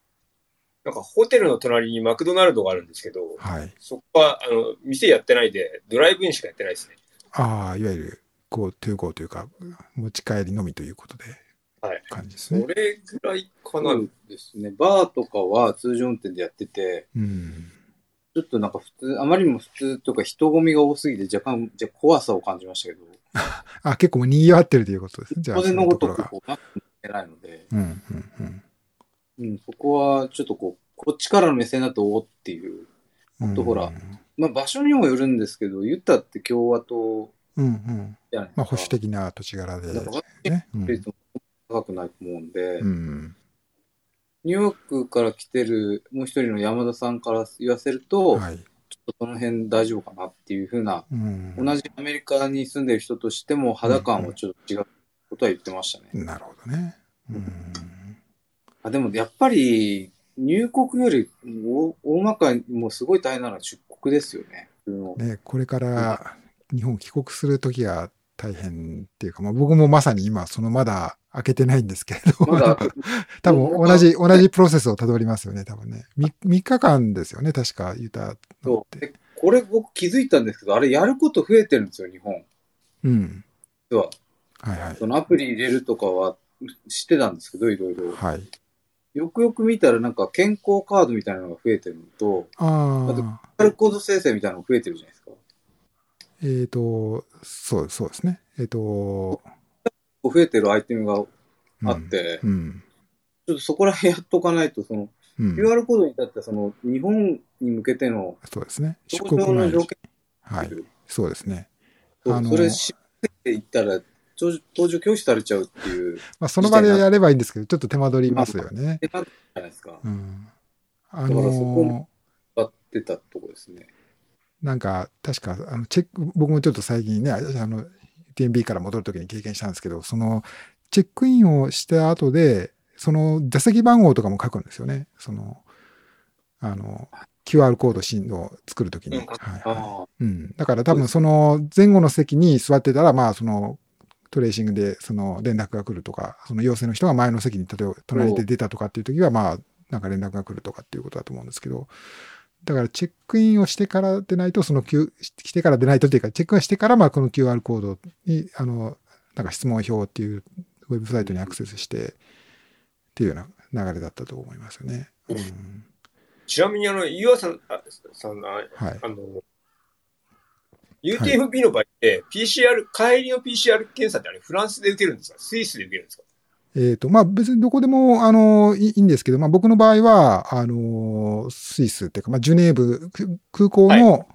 B: なんかホテルの隣にマクドナルドがあるんですけど、
A: はい。
B: そこは、あの、店やってないで、ドライブインしかやってないですね。
A: ああ、いわゆる、こう、トゥーゴーというか、持ち帰りのみということで、
B: はい。
A: 感じですね。
B: それぐらいかな。
C: ですね。バーとかは通常運転でやってて、
A: うん。
C: ちょっとなんか普通、あまりにも普通とか人混みが多すぎて若干、じゃ怖さを感じましたけど、
A: あ、結構賑わってるということですね。じゃあ、
C: 当然のごとく
A: そのとこ
C: こうなってないので。
A: うん、うん、うん
C: うん、そこはちょっとこう、こっちからの目線だとおっていう、
A: うん。
C: とほらまあ場所にもよるんですけど、ユタって共和党
A: うん、うん。まあ、保守的な土地柄で、ね。
C: 高くないと思うんで、
A: うん。
C: ニューヨークから来てるもう一人の山田さんから言わせると、
A: はい。
C: ちょっとその辺大丈夫かなっていうふうな、
A: うん。
C: 同じアメリカに住んでる人としても肌感はちょっと違うことは言ってましたね。
A: なるほどね。うん。
C: あでもやっぱり入国より大大まかにもうすごい大変なのは出国ですよね。
A: ね、これから日本帰国するときが大変っていうか、まあ、僕もまさに今、そのまだ開けてないんですけれど、
C: まだ、
A: 多分同じ、同じプロセスをたどりますよね、多分ね。3, 3日間ですよね、確か、ユタのって。
C: これ僕気づいたんですけど、あれやること増えてるんですよ、日本。
A: うん。
C: 実は。
A: はいはい。
C: そのアプリ入れるとかは知ってたんですけど、いろいろ。
A: はい。
C: よくよく見たらなんか健康カードみたいなのが増えてるのと、あと
A: ああ、
C: QR コード生成みたいなのが増えてるじゃないですか。
A: えっ、と、そう、そうですね。えっ、と、
C: 増えてるアイテムが
A: うん
C: あって、
A: うん。
C: ちょっとそこら辺やっとかないと、その、
A: うん。
C: QR コードに至ってはその、日本に向けての
A: そうですね。出
C: 登
A: 国
C: の条件
A: はい。そうですね。あの
C: それ知っていったら、搭乗拒否されちゃうっていう、
A: まあ、その場でやればいいんですけど、ちょっと手間取りますよね。
C: 手間じゃないですか。
A: うん。あ
C: だからそこ
A: の
C: 使ってたとこですね。
A: なんか、確か、あの、チェック、僕もちょっと最近ね、あの、TNB から戻るときに経験したんですけど、その、チェックインをした後で、その、座席番号とかも書くんですよね。その、あの、QR コード進を作るときに。
B: うん
A: はい、はい。
C: あ
A: うん。だから多分その前後の席に座ってたら、まあそのトレーシングでその連絡が来るとか、その陽性の人が前の席に例えば隣で出たとかっていう時は、まあなんか連絡が来るとかっていうことだと思うんですけど、だからチェックインをしてからでないと、その Q、してからでないとっていうか、チェックインしてから、まあこの QR コードに、あの、なんか質問票っていうウェブサイトにアクセスして、っていうような流れだったと思いますよね。うん。
B: ちなみにあの、岩さん、あさんの、
A: はい。
B: あの、UTFB の場合って、PCR、帰りの PCR 検査ってあれ、フランスで受けるんですか？スイスで受けるんですか？
A: えっ、と、まあ別にどこでも、あの、いいいんですけど、まあ僕の場合は、あの、スイスっていうか、まあジュネーブく空港の、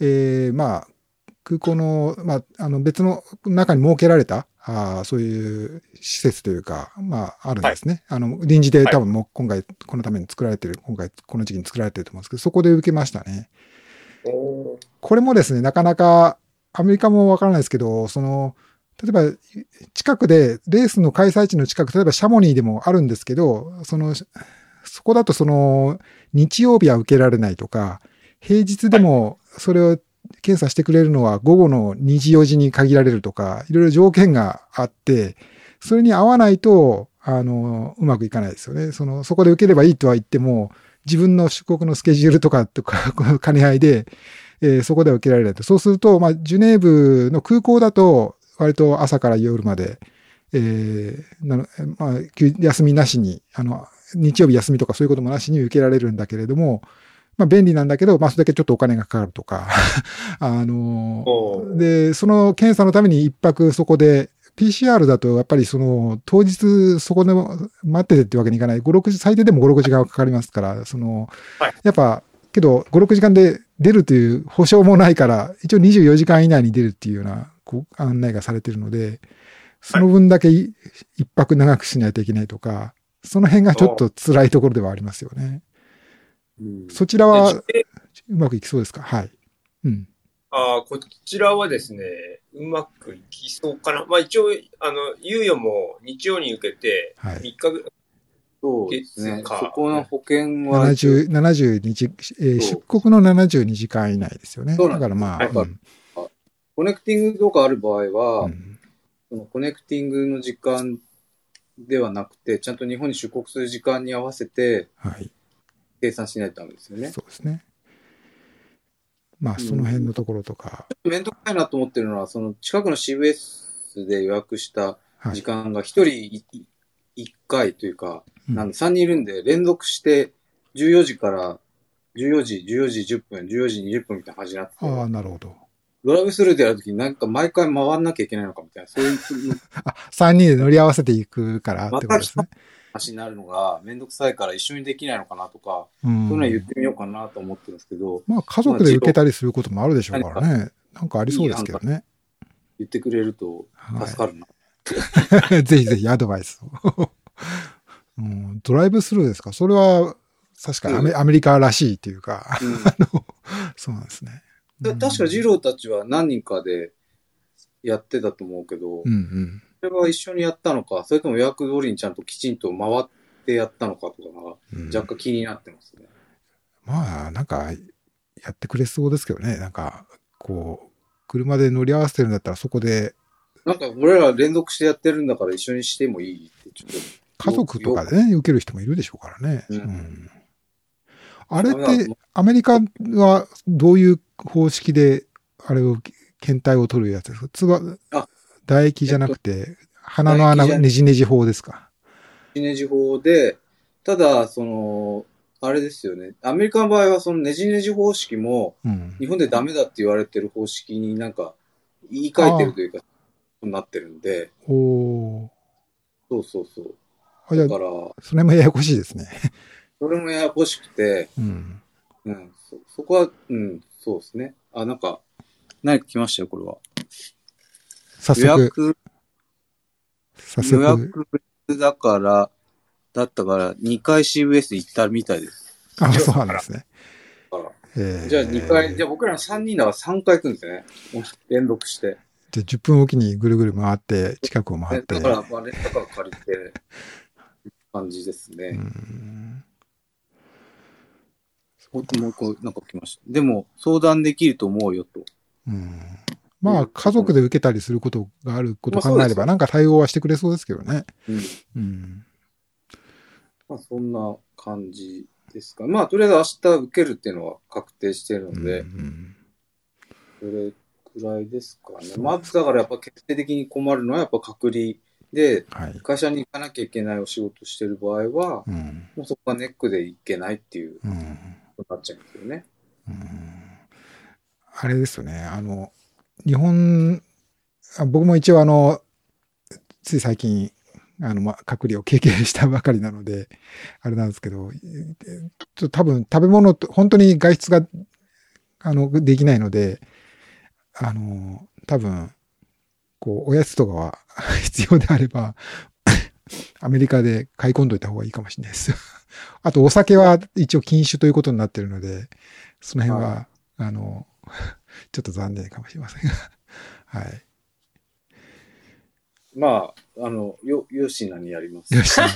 A: えーまあ、空港の、まあ、あの別の中に設けられた、あーそういう施設というか、まあ、あるんですね。あの、臨時で多分もう今回、このために作られてる、今回この時期に作られてると思うんですけど、そこで受けましたね。
B: お
A: これもですね、なかなか、アメリカもわからないですけど、その、例えば、近くで、レースの開催地の近く、例えばシャモニーでもあるんですけど、その、そこだとその、日曜日は受けられないとか、平日でもそれを検査してくれるのは午後の2時4時に限られるとか、いろいろ条件があって、それに合わないと、あの、うまくいかないですよね。その、そこで受ければいいとは言っても、自分の出国のスケジュールとか、とか、兼ね合いで、えーそこでは受けられないと。そうすると、まあ、ジュネーブの空港だと、割と朝から夜まで、えーなのまあ、休休みなしに、あの、日曜日休みとかそういうこともなしに受けられるんだけれども、まあ、便利なんだけど、まあ、それだけちょっとお金がかかるとか、あので、その検査のために一泊そこで、PCR だとやっぱりその当日そこで待っててってわけにいかない。5、6時、最低でも5、6時間はかかりますから、その、
B: はい
A: やっぱ、けど5、6時間で出るという保証もないから、一応24時間以内に出るっていうようなこう案内がされてるので、その分だけい一泊長くしないといけないとか、その辺がちょっと辛いところではありますよね。
C: うん
A: そちらはう
B: で
A: まくいきそうですか？はい。うん。
B: あーこちらはですね、うまくいきそうかな。まあ一応、あの、猶予も日曜に受けて、
A: はい
B: 3日ぐ
C: そうですね。そこの保険は、
A: 70、72時、えー出国の72時間以内ですよね。
C: そうなんです
A: だからまあ、
C: はいコネクティングとかある場合は、
A: うん
C: そのコネクティングの時間ではなくて、ちゃんと日本に出国する時間に合わせて
A: はい。
C: 計算しないとダメですよね。
A: そうですね。まあ、その辺のところとか、
C: めんどくさいなと思ってるのは、その近くの CBS で予約した
A: はい。
C: 時間が一人一回というか、
A: うん
C: なんで3人いるんで、連続して14時から14時、14時10分、14時20分みたいな感じになってて、
A: ああ、なるほど。
C: ドライブスルーでやるときになんか毎回回んなきゃいけないのかみたいな、そういう
A: あ、3人で乗り合わせていくからってことですね。
C: 話になるのがめんどくさいから一緒にできないのかなとか、
A: うん
C: そういうのは言ってみようかなと思ってるんですけど、
A: まあ、家族で受けたりすることもあるでしょうからね。なんかありそうですけどね。
C: 言ってくれると
A: はい
C: 助かるな。
A: ぜひぜひアドバイスを。うん、ドライブスルーですか？それは、確かにアメ,、アメリカらしいっていうか、
C: うん
A: あのそうなんですね。
C: た確か二郎たちは何人かでやってたと思うけど、
A: うんうん。
C: それは一緒にやったのか、それとも予約通りにちゃんときちんと回ってやったのかとか若干気になってますね。
A: まあ、なんか、やってくれそうですけどね。なんか、こう、車で乗り合わせてるんだったらそこで、
C: なんか俺ら連続してやってるんだから一緒にしてもいいってちょっと。
A: 家族とかでね、受ける人もいるでしょうからね。
C: うん
A: うんあれって、アメリカはどういう方式で、あれを、検体を取るやつですか？つば
C: あ、
A: 唾液じゃなくて、鼻の穴ねじねじ法ですか？
C: ネジ法で、ただ、その、あれですよね。アメリカの場合はそのねじねじ方式も、
A: うん。
C: 日本でダメだって言われてる方式になんか言い換えてるというか、なってるんで、
A: おー
C: そうそうそう。だ、から、
A: それもややこしいですね。
C: それもややこしくて、
A: うん。
C: うん、そ、そこは、うん、そうですね。あ、なんか、何か来ましたよ、これは。予
A: 早速、
C: 約、
A: 早
C: 予
A: 速。
C: 約だから、だったから、2回 CVS 行ったみたいです。
A: あ、そうなんですね。えー
C: じゃあ2回、じゃあ僕ら3人だから3回行くんですね。連続して。
A: じゃあ10分おきにぐるぐる回って、近くを回って。
C: だから、まあ、レンタカー借りて、感じですね。
A: うん
C: もうもう一個、なんか来ました。でも、相談できると思うよと。
A: うんまあ、家族で受けたりすることがあることを考えれば、なんか対応はしてくれそうですけどね。
C: うん。
A: うん。
C: まあ、そんな感じですか。まあ、とりあえず明日受けるっていうのは確定してるので、
A: うん
C: それくらいですかね。まず、だからやっぱ決定的に困るのはやっぱ隔離で、
A: はい。
C: 会社に行かなきゃいけないお仕事してる場合は、
A: うん。
C: もうそこがネックで行けないっていう
A: うん。
C: ことになっちゃうんですよね。
A: うんあれですよね。あの、日本、あ僕も一応あの、つい最近、あの、まあ、隔離を経験したばかりなので、あれなんですけど、えちょっと多分食べ物と、本当に外出が、あの、できないので、あの、多分、こう、おやつとかは 必要であれば、アメリカで買い込んどいた方がいいかもしれないです。あと、お酒は一応禁酒ということになってるので、その辺は、
C: は
A: あの、ちょっと残念かもしれませんが。はい。
C: まあ、あの、よ、よしなにやります。
A: よしなに。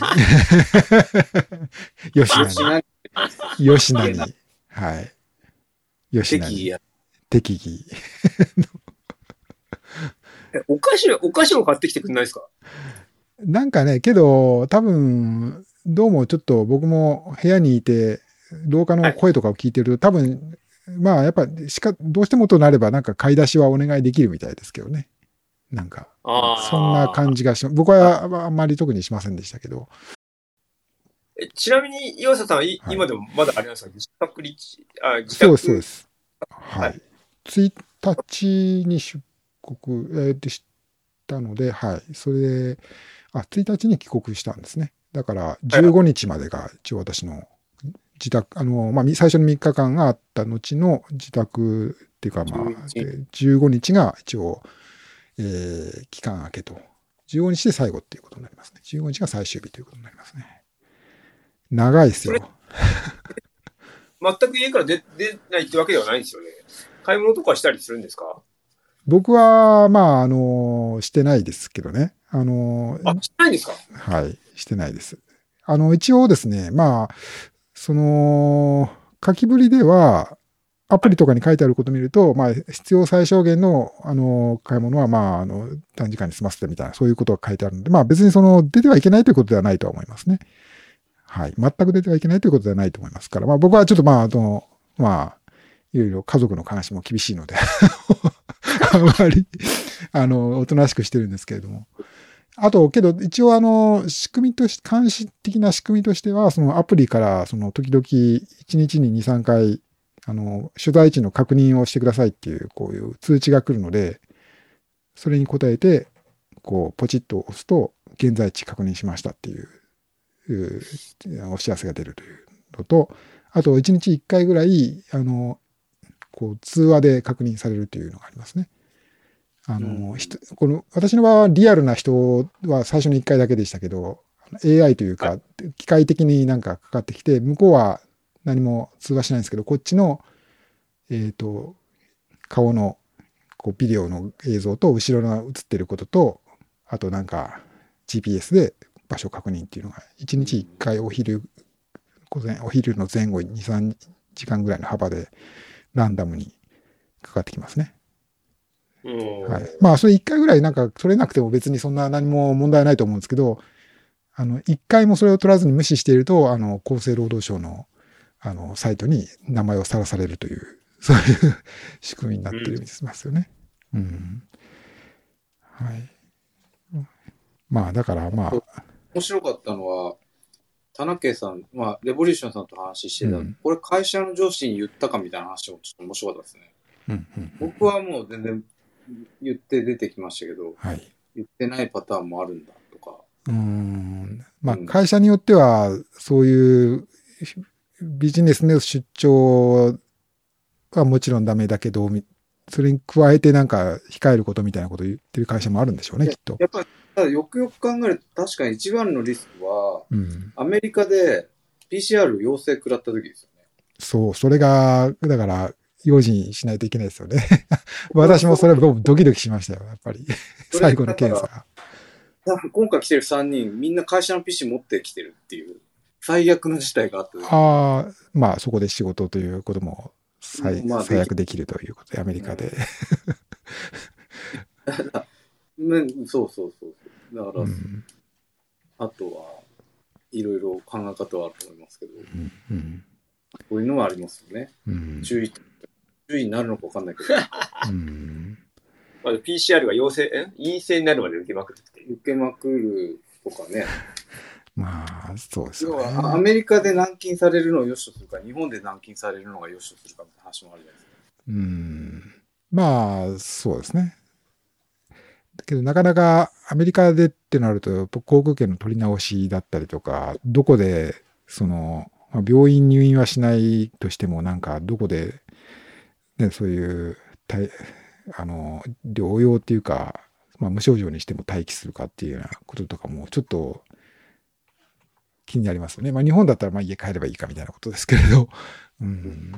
A: よしな
C: なに、
A: に。よしなに。はい。よしなに。
C: 適宜
B: お菓子、お菓子も買ってきてくんないですか？
A: なんかね、けど、多分、どうもちょっと僕も部屋にいて、廊下の声とかを聞いてると、多分、まあやっぱしか、どうしてもとなればなんか買い出しはお願いできるみたいですけどね。なんか、
B: あ
A: そんな感じがし僕はあんまり特にしませんでしたけど。
B: えちなみに、岩佐さんは、い
A: はい
B: 今でもまだあれなんですか？自宅立地、あ、自宅
A: そうです、そうです。は
B: はい
A: い。1日に出国、えーでしたので、はい。それで、あ、1日に帰国したんですね。だから、15日までが一応私の自宅、あの、まあ、み最初の3日間があった後の自宅っていうか、まあ、
C: 15日
A: で15日が一応、えー期間明けと。15日で最後っていうことになりますね。15日が最終日ということになりますね。長いですよ。
B: 全く家から出出ないってわけではないんですよね。買い物とかしたりするんですか？
A: 僕は、まあ、あの、してないですけどね。あの、
B: あ、してないんですか？
A: はい、してないです。あの、一応ですね、まあ、その、書きぶりでは、アプリとかに書いてあることを見ると、まあ、必要最小限の、あの、買い物は、まあ、あの、短時間に済ませてみたいな、そういうことが書いてあるので、まあ、別にその、出てはいけないということではないとは思いますね。はい。全く出てはいけないということではないと思いますから、まあ、僕はちょっと、まあ、あの、まあ、いろいろ家族の話も厳しいので、あまり、あの、おとなしくしてるんですけれども。あと、けど、一応、あの、仕組みとし、監視的な仕組みとしては、そのアプリから、その、時々、1日に2、3回、あの、所在地の確認をしてくださいっていう、こういう通知が来るので、それに答えて、こう、ポチッと押すと、現在地確認しましたっていう、いうお知らせが出るというのと、あと、1日1回ぐらい、あの、こう、通話で確認されるというのがありますね。あの、
C: うん
A: この、私の場合はリアルな人は最初の1回だけでしたけど、AI というか、機械的になんかかかってきて、向こうは何も通話しないんですけど、こっちの、えっ、と、顔の、こう、ビデオの映像と、後ろの映ってることと、あとなんか、GPS で場所確認っていうのが、1日1回お昼、午前、お昼の前後に2、3時間ぐらいの幅で、ランダムにかかってきますね。
B: うん。
A: はい。まあ、それ一回ぐらいなんか取れなくても別にそんな何も問題ないと思うんですけど、あの、一回もそれを取らずに無視していると、あの、厚生労働省の、あの、サイトに名前をさらされるという、そういう仕組みになっていますよね。うん。はい。まあ、だからまあ、
C: 面白かったのは、田中さん、まあ、レボリューションさんと話してた、
A: うん
C: これ会社の上司に言ったかみたいな話もちょっと面白かったですね。
A: うんうんうん
C: 僕はもう全然言って出てきましたけど、
A: はい。
C: 言ってないパターンもあるんだとか。
A: うーん。まあ
C: う、ん
A: 会社によっては、そういうビジネスの出張はもちろんダメだけど、みそれに加えてなんか控えることみたいなことを言ってる会社もあるんでしょうね、きっと。
C: やっぱり、ただよくよく考えると確かに一番のリスクは、
A: うん。
C: アメリカで PCR 陽性食らった時ですよね。
A: そう、それが、だから、用心しないといけないですよね。私もそれ僕ドキドキしましたよ、やっぱり。最後の検査が。
C: 今回来てる3人、みんな会社の PC 持ってきてるっていう、最悪の事態があった時
A: ああ、まあそこで仕事ということも最,、
C: まあ
A: 最悪できるということで、アメリカで。
C: うそうそうそう。だから、
A: うん
C: あとは、いろいろ考え方はあると思いますけど、
A: うんうん
C: こういうのはありますよね。
A: うん
C: 注意、注意になるのかわかんないけど、
A: うん
B: まだ PCR が陽性、え？陰性になるまで受けまくってて。
C: 受けまくるとかね。
A: まあ、そうです
C: 要
A: よ
C: は、ア
A: ね。
C: メリカで軟禁されるのを良しとするか、日本で軟禁されるのが良しとするかみたいな話もあるじゃないですか。
A: うん。まあ、そうですね。だけど、なかなかアメリカでってなると、やっぱ航空券の取り直しだったりとか、どこで、その、まあ、病院入院はしないとしても、なんか、どこで、ね、そういう、あの、療養っていうか、まあ、無症状にしても待機するかっていうようなこととかも、ちょっと、気になりますよね。まあ、日本だったら、まあ、家帰ればいいかみたいなことですけれど、うん。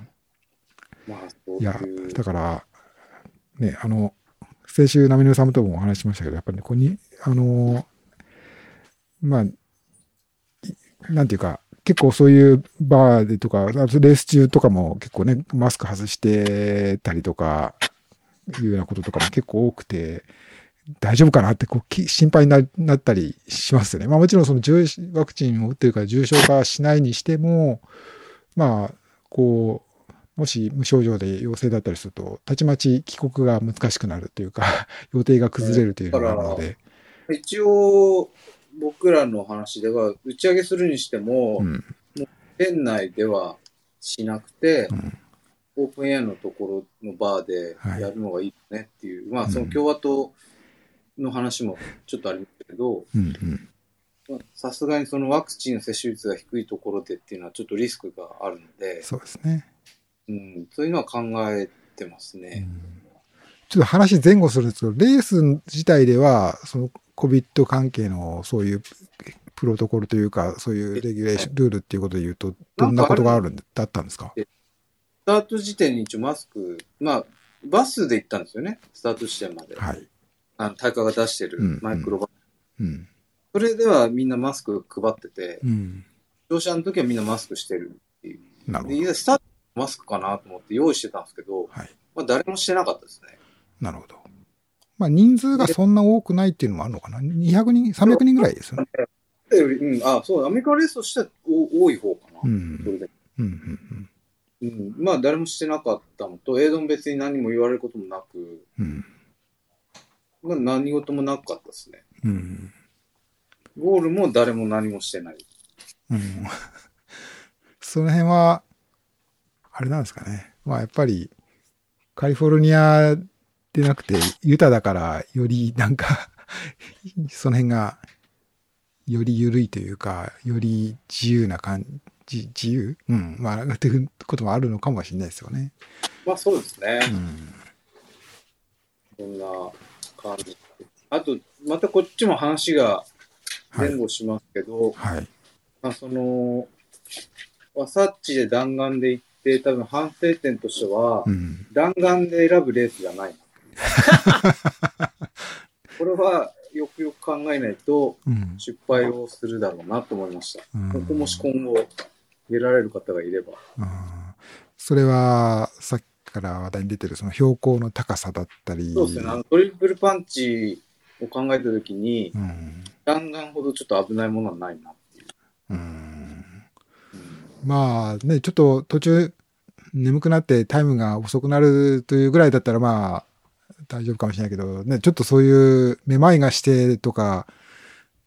C: まあ、そう
A: いやだから、ね、あの、先週、波野さんともお話ししましたけど、やっぱりね、ここに、あの、まあ、いなんていうか、結構そういうバーでとか、レース中とかも結構ね、マスク外してたりとか、いうようなこととかも結構多くて、大丈夫かなってこう心配になったりしますよね。まあもちろんその重ワクチンを打ってるから重症化しないにしても、まあ、こう、もし無症状で陽性だったりすると、たちまち帰国が難しくなるというか、予定が崩れるというのがあるので、
C: 一応、僕らの話では、打ち上げするにしても、
A: うん、
C: 店内ではしなくて、
A: うん。
C: オープンエアのところのバーで
A: はい。
C: やるのがいいねっていう、まあ、その
A: うん
C: 共和党の話もちょっとありますけど、さすがにそのワクチンの接種率が低いところでっていうのはちょっとリスクがあるので、
A: そうですね。
C: うん、そういうのは考えてます
A: う
C: ね。
A: んちょっと話前後するんですけど、レース自体では、その COVID 関係のそういうプロトコルというか、そういうレギュレーション、ルールっていうことで言うと、どんなことがあるんだだったんですか？
C: スタート時点に一応マスク、まあ、バスで行ったんですよね、スタート地点まで。
A: はい。
C: あの大会が出してる
A: うん
C: マイクロバス。
A: うん。
C: それではみんなマスク配ってて、
A: うん。
C: 乗車の時はみんなマスクしてるっていう。
A: なるほど。
C: や、スタートマスクかなと思って用意してたんですけど、
A: はい。
C: まあ誰もしてなかったですね。
A: なるほど。まあ人数がそんな多くないっていうのもあるのかな ?200 人、300人ぐらいですよね。
C: うん、あ、そう、アメリカレースとしてはお多い方かな。
A: うん。
C: それで。
A: うん。うん。
C: うん、まあ誰もしてなかったのと、エイドン別に何も言われることもなく、
A: うん。
C: まあ何事もなかったですね。
A: うん。
C: ゴールも誰も何もしてない。
A: うん。その辺は、あれなんですかね。まあやっぱり、カリフォルニアでなくて、ユタだから、よりなんか、その辺が、より緩いというか、より自由な感じ、自由？うん。まあ、っていうこともあるのかもしれないですよね。
C: まあそうですね。
A: うん。
C: そんな感じ。あと、またこっちも話が前後しますけど、
A: はい。
C: まあその、ワサッチで弾丸で行って、多分反省点としては、
A: うん。
C: 弾丸で選ぶレースじゃない。これはよくよく考えないと
A: うん。
C: 失敗をするだろうなと思いました。
A: うん
C: ここもし今後出られる方がいれば。
A: うんそれは、さっきから話題に出てる、その標高の高さだったり。
C: そうですね。あのトリプルパンチを考えたときに、
A: うん。
C: 弾丸ほどちょっと危ないものはないなっていう。
A: うん。
C: うん
A: まあね、ちょっと途中眠くなってタイムが遅くなるというぐらいだったらまあ大丈夫かもしれないけど、ね、ちょっとそういうめまいがしてとか、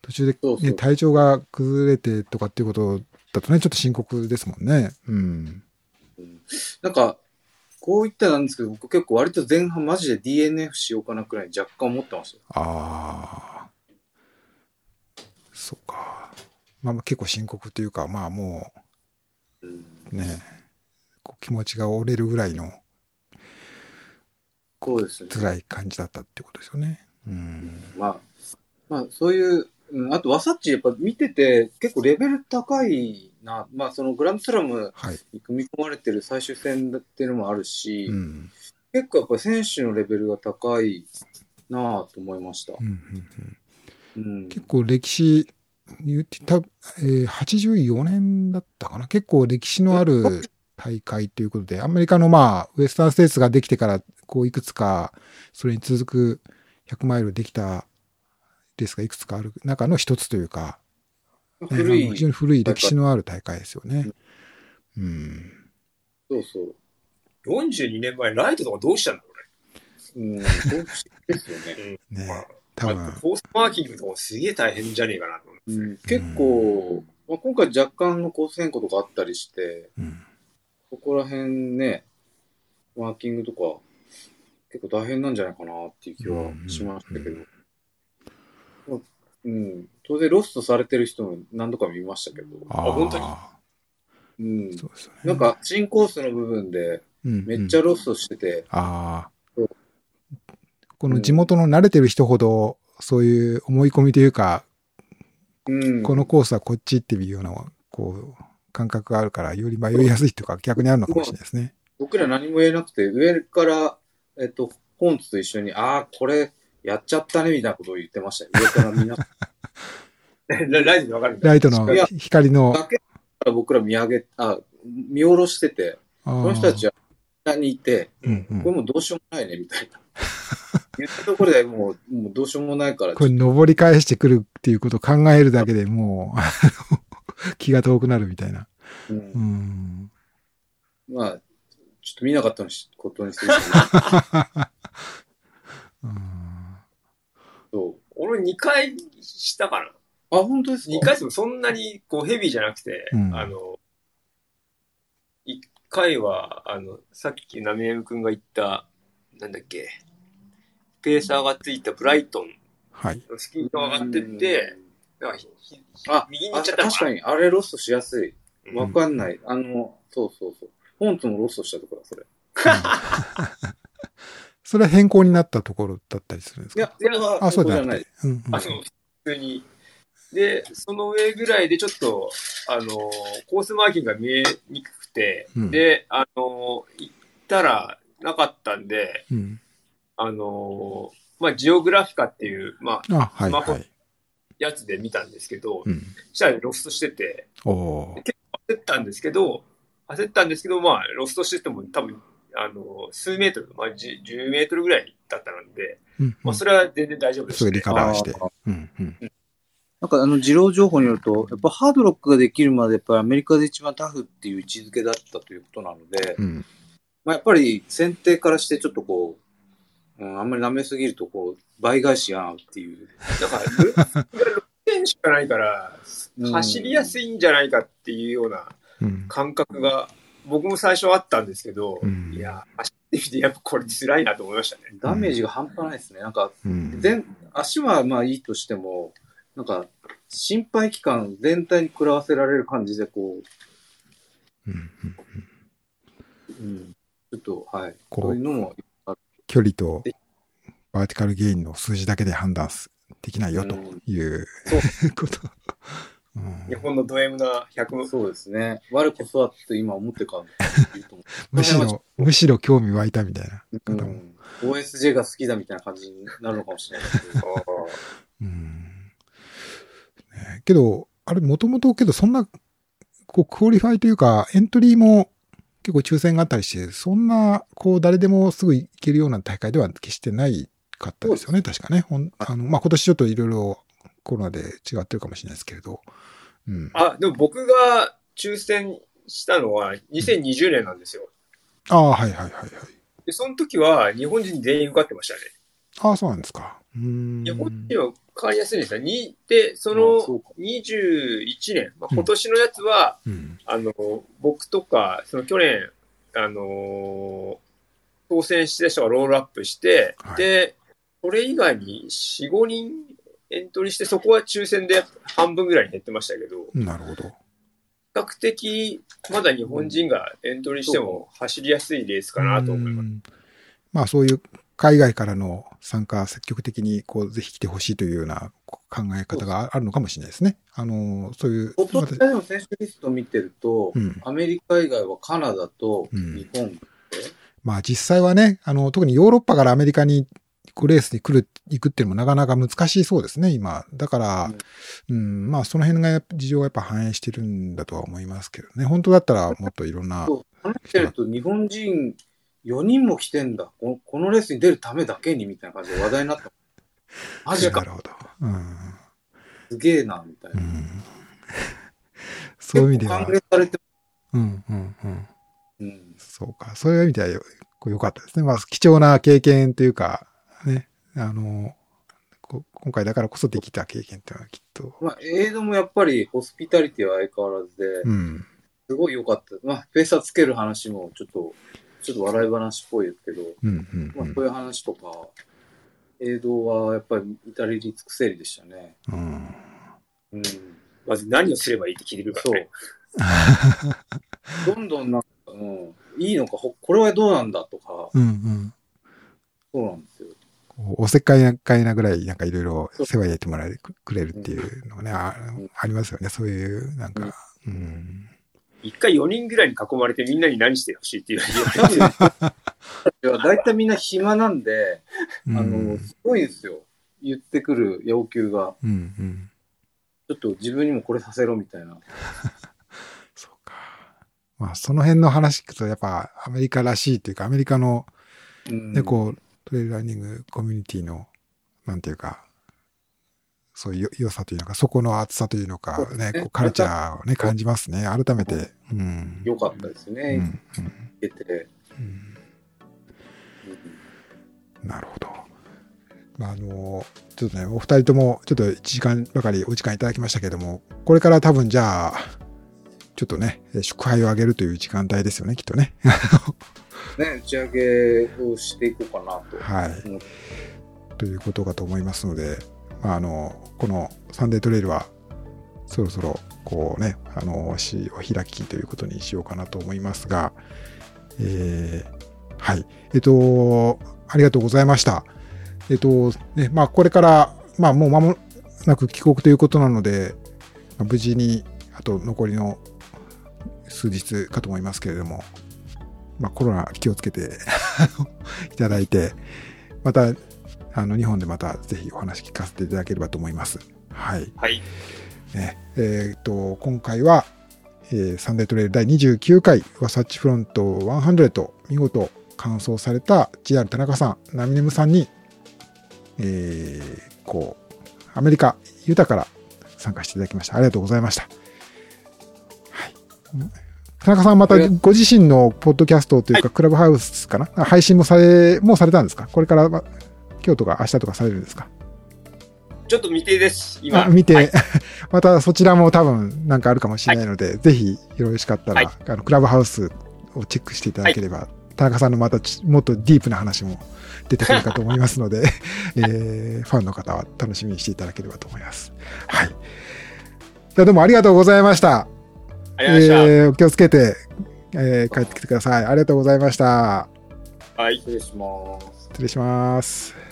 A: 途途中で、ね、
C: そうそう
A: 体調が崩れてとかっていうことだとね、ちょっと深刻ですもんね。うん。
C: なんか、こう言ったらなんですけど、僕結構割と前半マジで DNF しようかなくらい若干思ってましたよ。
A: ああ。そうか。まあまあ結構深刻というか、まあも
C: うん
A: うね、こう気持ちが折れるぐらいの
C: そうですね。
A: 辛い感じだったってことですよね。うん。
C: まあ、まあ、そういう、うん、あと、ワサッチ、やっぱ見てて、結構レベル高いな。まあ、そのグランドスラム
A: はい。
C: に組み込まれてる最終戦っていうのもあるし、
A: うん。
C: 結構やっぱり選手のレベルが高いなぁと思いました。
A: 結構歴史、言ってた、えー84年だったかな？結構歴史のある大会ということで、アメリカのまあ、ウエスタンステーツができてから、こういくつか、それに続く100マイルできたレースがいくつかある中の一つというか、ね
C: 古い
A: 非常に古い歴史のある大会ですよね。うん。
C: そうそう。
B: 42年前、ライトとかどうしたんだろ
C: うん、そうですよね。
B: うね。
A: ね
B: まあ
A: 多分
B: まあ、コースマーキングとかもすげえ大変じゃねえかなと思。
C: うん、結構、まあ、今回若干のコース変更とかあったりして、
A: うん。
C: ここら辺ね、マーキングとか、結構大変なんじゃないかなっていう気はしましたけど。
A: うん
C: まあうん、当然ロストされてる人も何度か見ましたけど、
A: あ
B: 本当に？
A: あ
C: うん、
A: そうですよね。
C: なんか新コースの部分で
A: うん、
C: めっちゃロストしてて、
A: ああ
C: そう。
A: この地元の慣れてる人ほど、そういう思い込みというか、
C: うん、
A: このコースはこっちっていうような、こう、感覚があるから、より迷いやすいとか、逆にあるのかもしれないですね。
C: 僕ら何も言えなくて、上から、えっと、ホーンツと一緒に、ああ、これ、やっちゃったね、みたいなことを言ってましたよ。上からみんな、
B: ラライトでわかる
A: ライトの光の、
C: だけから僕ら見上げ、あ、見下ろしてて、
A: こ
C: この人たちは下にいて、
A: うんうん
C: これもうどうしようもないね、みたいな。言ったところでもう、もうどうしようもないから、
A: これ登り返してくるっていうことを考えるだけでもう、気が遠くなるみたいな。
C: うん
A: うん。
C: まあ、と見なかったのしことにするとね
A: うん
C: そ
B: 俺2回したかな。
C: う。あ、本当ですか
B: ？2回してもそんなにこうヘビーじゃなくて、
A: うん
B: あの、1回は、あの、さっきナミエム君が言った、なんだっけ、ペーサーがついたブライトン
A: はい。
B: のスキーが上がってって、なんかひひ
C: あ
B: 右に行
C: あ
B: っちゃったの
C: 確かに、あれロストしやすい。
B: うん
C: わかんない。あの、そうそうそう。ホーンツもロストしたところだ、それ。
A: それは変更になったところだったりするんですか？
C: いや、それは、
A: あ、そうじゃ
C: ない。
A: うんうん
B: あの、普通に。で、その上ぐらいでちょっと、あの、コースマーキングが見えにくくて、
A: うん
B: で、あの、行ったらなかったんで、
A: うん。
B: あの、まあ、ジオグラフィカっていう、まあ、
A: あ、はい
B: スマホ
A: はい。
B: やつで見たんですけど、
A: うん。
B: したらロストしてて、
A: おー
B: 焦ったんですけど、焦ったんですけど、まあ、ロストしてても多分、あの、数メートル、まあ、10, 10メートルぐらいだったので、
A: うん。
B: まあ、それは全然大丈夫ですす、
A: ぐリカバーして。うんうん。
C: なんかあの、二郎情報によると、やっぱハードロックができるまで、やっぱりアメリカで一番タフっていう位置づけだったということなので、
A: うん。
C: まあ、やっぱり選定からしてちょっとこう、うん、あんまり舐めすぎるとこう、倍返しやんっていう。
B: だから、6点しかないから、
C: うん
B: 走りやすいんじゃないかっていうような
A: うん。
B: 感覚が、僕も最初あったんですけど、
A: うん
B: いや、走ってみて、やっぱこれ辛いなと思いましたね。
C: ダメージが半端ないですね。なんか、
A: うん。
C: 全、足はまあいいとしても、なんか、心配期間全体に食らわせられる感じで、こ
A: うんうん
C: う、うん、ちょっと、はい。
A: こう
C: いうのも、
A: 距離とバーティカルゲインの数字だけで判断すできないよという こと。うん
B: 日本のド M な100、
C: そうですね。我こそはって今思ってるか
A: むしろ、むしろ興味湧いたみたいな
C: う。
A: 方も。
C: うん、OSJ が好きだみたいな感じになるのかもしれないですけど。
A: うんねけど、あれ、もともとけど、そんな、こう、クオリファイというか、エントリーも結構抽選があったりして、そんな、こう、誰でもすぐ行けるような大会では決してないかったですよね、確かね。ほんあの、まあ、今年ちょっといろいろコロナで違ってるかもしれないですけれど。うん。
B: あ、でも僕が抽選したのは2020年なんですよ。
A: ああ、はいはいはいはい。
B: で、その時は日本人全員受かってましたね。
A: ああ、そうなんですか。うーん。
B: 日本人は変わりやすいんですよ。にで、そ
C: あ
B: の
C: そうか
B: 21年、まあ、今年のやつは、
A: うん。
B: あの、僕とか、その去年、あの当選してた人がロールアップして、
A: はい
B: で、それ以外に4、5人エントリーして、そこは抽選で半分ぐらいに減ってましたけど、比
A: なるほど。
B: 較的、まだ日本人がエントリーしても走りやすいレースかなと思います。
A: うんまあそういう海外からの参加、積極的にこうぜひ来てほしいというような考え方があるのかもしれないですね。あの、そういう。
C: 今年でも選手リスト見てると、
A: うん
C: アメリカ以外はカナダと
A: うん
C: 日本で、
A: まあ実際はね、あの、特にヨーロッパからアメリカにこうレースに来る、行くっていうのもなかなか難しいそうですね、今。だから、うん、まあその辺が事情がやっぱ反映してるんだとは思いますけどね。本当だったら もっといろんな、
C: そう話してると日本人4人も来てんだこ。このレースに出るためだけにみたいな感じで話題になった。マジか
A: なるほど。うん。
C: すげえな、みたいうな。
A: ん。そういう意味では
C: 歓、迎されて
A: うん、うん、うん。
C: うん。
A: そうか。そういう意味ではよこう良かったですね。まあ、貴重な経験というか、ね、あの、こ今回だからこそできた経験っていうのはきっと、
C: まあ、エイドもやっぱりホスピタリティは相変わらずで、
A: うん、
C: すごい良かった。まあ、ペーサーつける話もちょっと、ちょっと笑い話っぽいですけど、
A: うん、うん、
C: まあ、そういう話とか、映像はやっぱり至れり尽くせりでしたね。
A: うん。
C: うん。
B: まず何をすればいいって聞いてくるか
C: そ
B: らね
C: う。どんどんなんか、うん、いいのか、ほこれはどうなんだとか、
A: うん、うん。
C: そうなんですよ。
A: おせっかいなかいなぐらい、なんかいろいろ世話焼いてもらえくれるっていうのがね、あありますよね。そういう、なんか、うん。
B: 一回4人ぐらいに囲まれてみんなに何してほしいっていう
C: 多分、い や大体みんな暇なんで、
A: うん
C: あの、すごいんですよ。言ってくる要求が。
A: うん、うん。
C: ちょっと自分にもこれさせろみたいな。
A: そうか。まあ、その辺の話聞くと、やっぱアメリカらしいというか、アメリカの
C: うん
A: で、こう、トレイルランニングコミュニティの、なんていうか、そういうよ良さというのか、そこの厚さというのか
C: ね
A: ね、カルチャーをね、感じますね。改めて。うん。
C: 良かったです
A: う
C: ね。
A: うん
C: うん
A: なるほど。まあ、あの、ちょっとね、お二人とも、ちょっと1時間ばかりお時間いただきましたけども、これから多分じゃあ、ちょっとね、祝杯をあげるという時間帯ですよね、きっとね。
C: ね、打ち上げをしていこうかなと。
A: はい。ということかと思いますので、まあ、あの、このサンデートレイルは、そろそろ、こうね、あの、しお開きということにしようかなと思いますが、えーはい。えっと、ありがとうございました。えっと、ね、まあ、これから、まあ、もう間もなく帰国ということなので、まあ無事に、あと残りの数日かと思いますけれども、まあ、コロナ気をつけて いただいて、また、あの、日本でまたぜひお話聞かせていただければと思います。はい。
B: はい。
A: ね、えっ、と、今回は、えーサンデートレイル第29回ワサッチフロント100見事完走された JR 田中さん、ナミネムさんに、えーこう、アメリカ、ユタから参加していただきました。ありがとうございました。はい。田中さん、またご自身のポッドキャストというか、クラブハウスかな？あ配信もされ、もうされたんですか？これから、ま今日とか明日とかされるんですか？
B: ちょっと未定です、今。
A: あ見て、
B: はい。
A: またそちらも多分なんかあるかもしれないので、ぜひよろしかったら、
B: はい。
A: あのクラブハウスをチェックしていただければ、田中さんのまたちもっとディープな話も出てくるかと思いますので、えーファンの方は楽しみにしていただければと思います。はい。ではどうもありがとうございました。えーお気をつけて、えー帰ってきてください。ありがとうございました。
B: た。はい。
C: 失礼します。
A: 失礼します。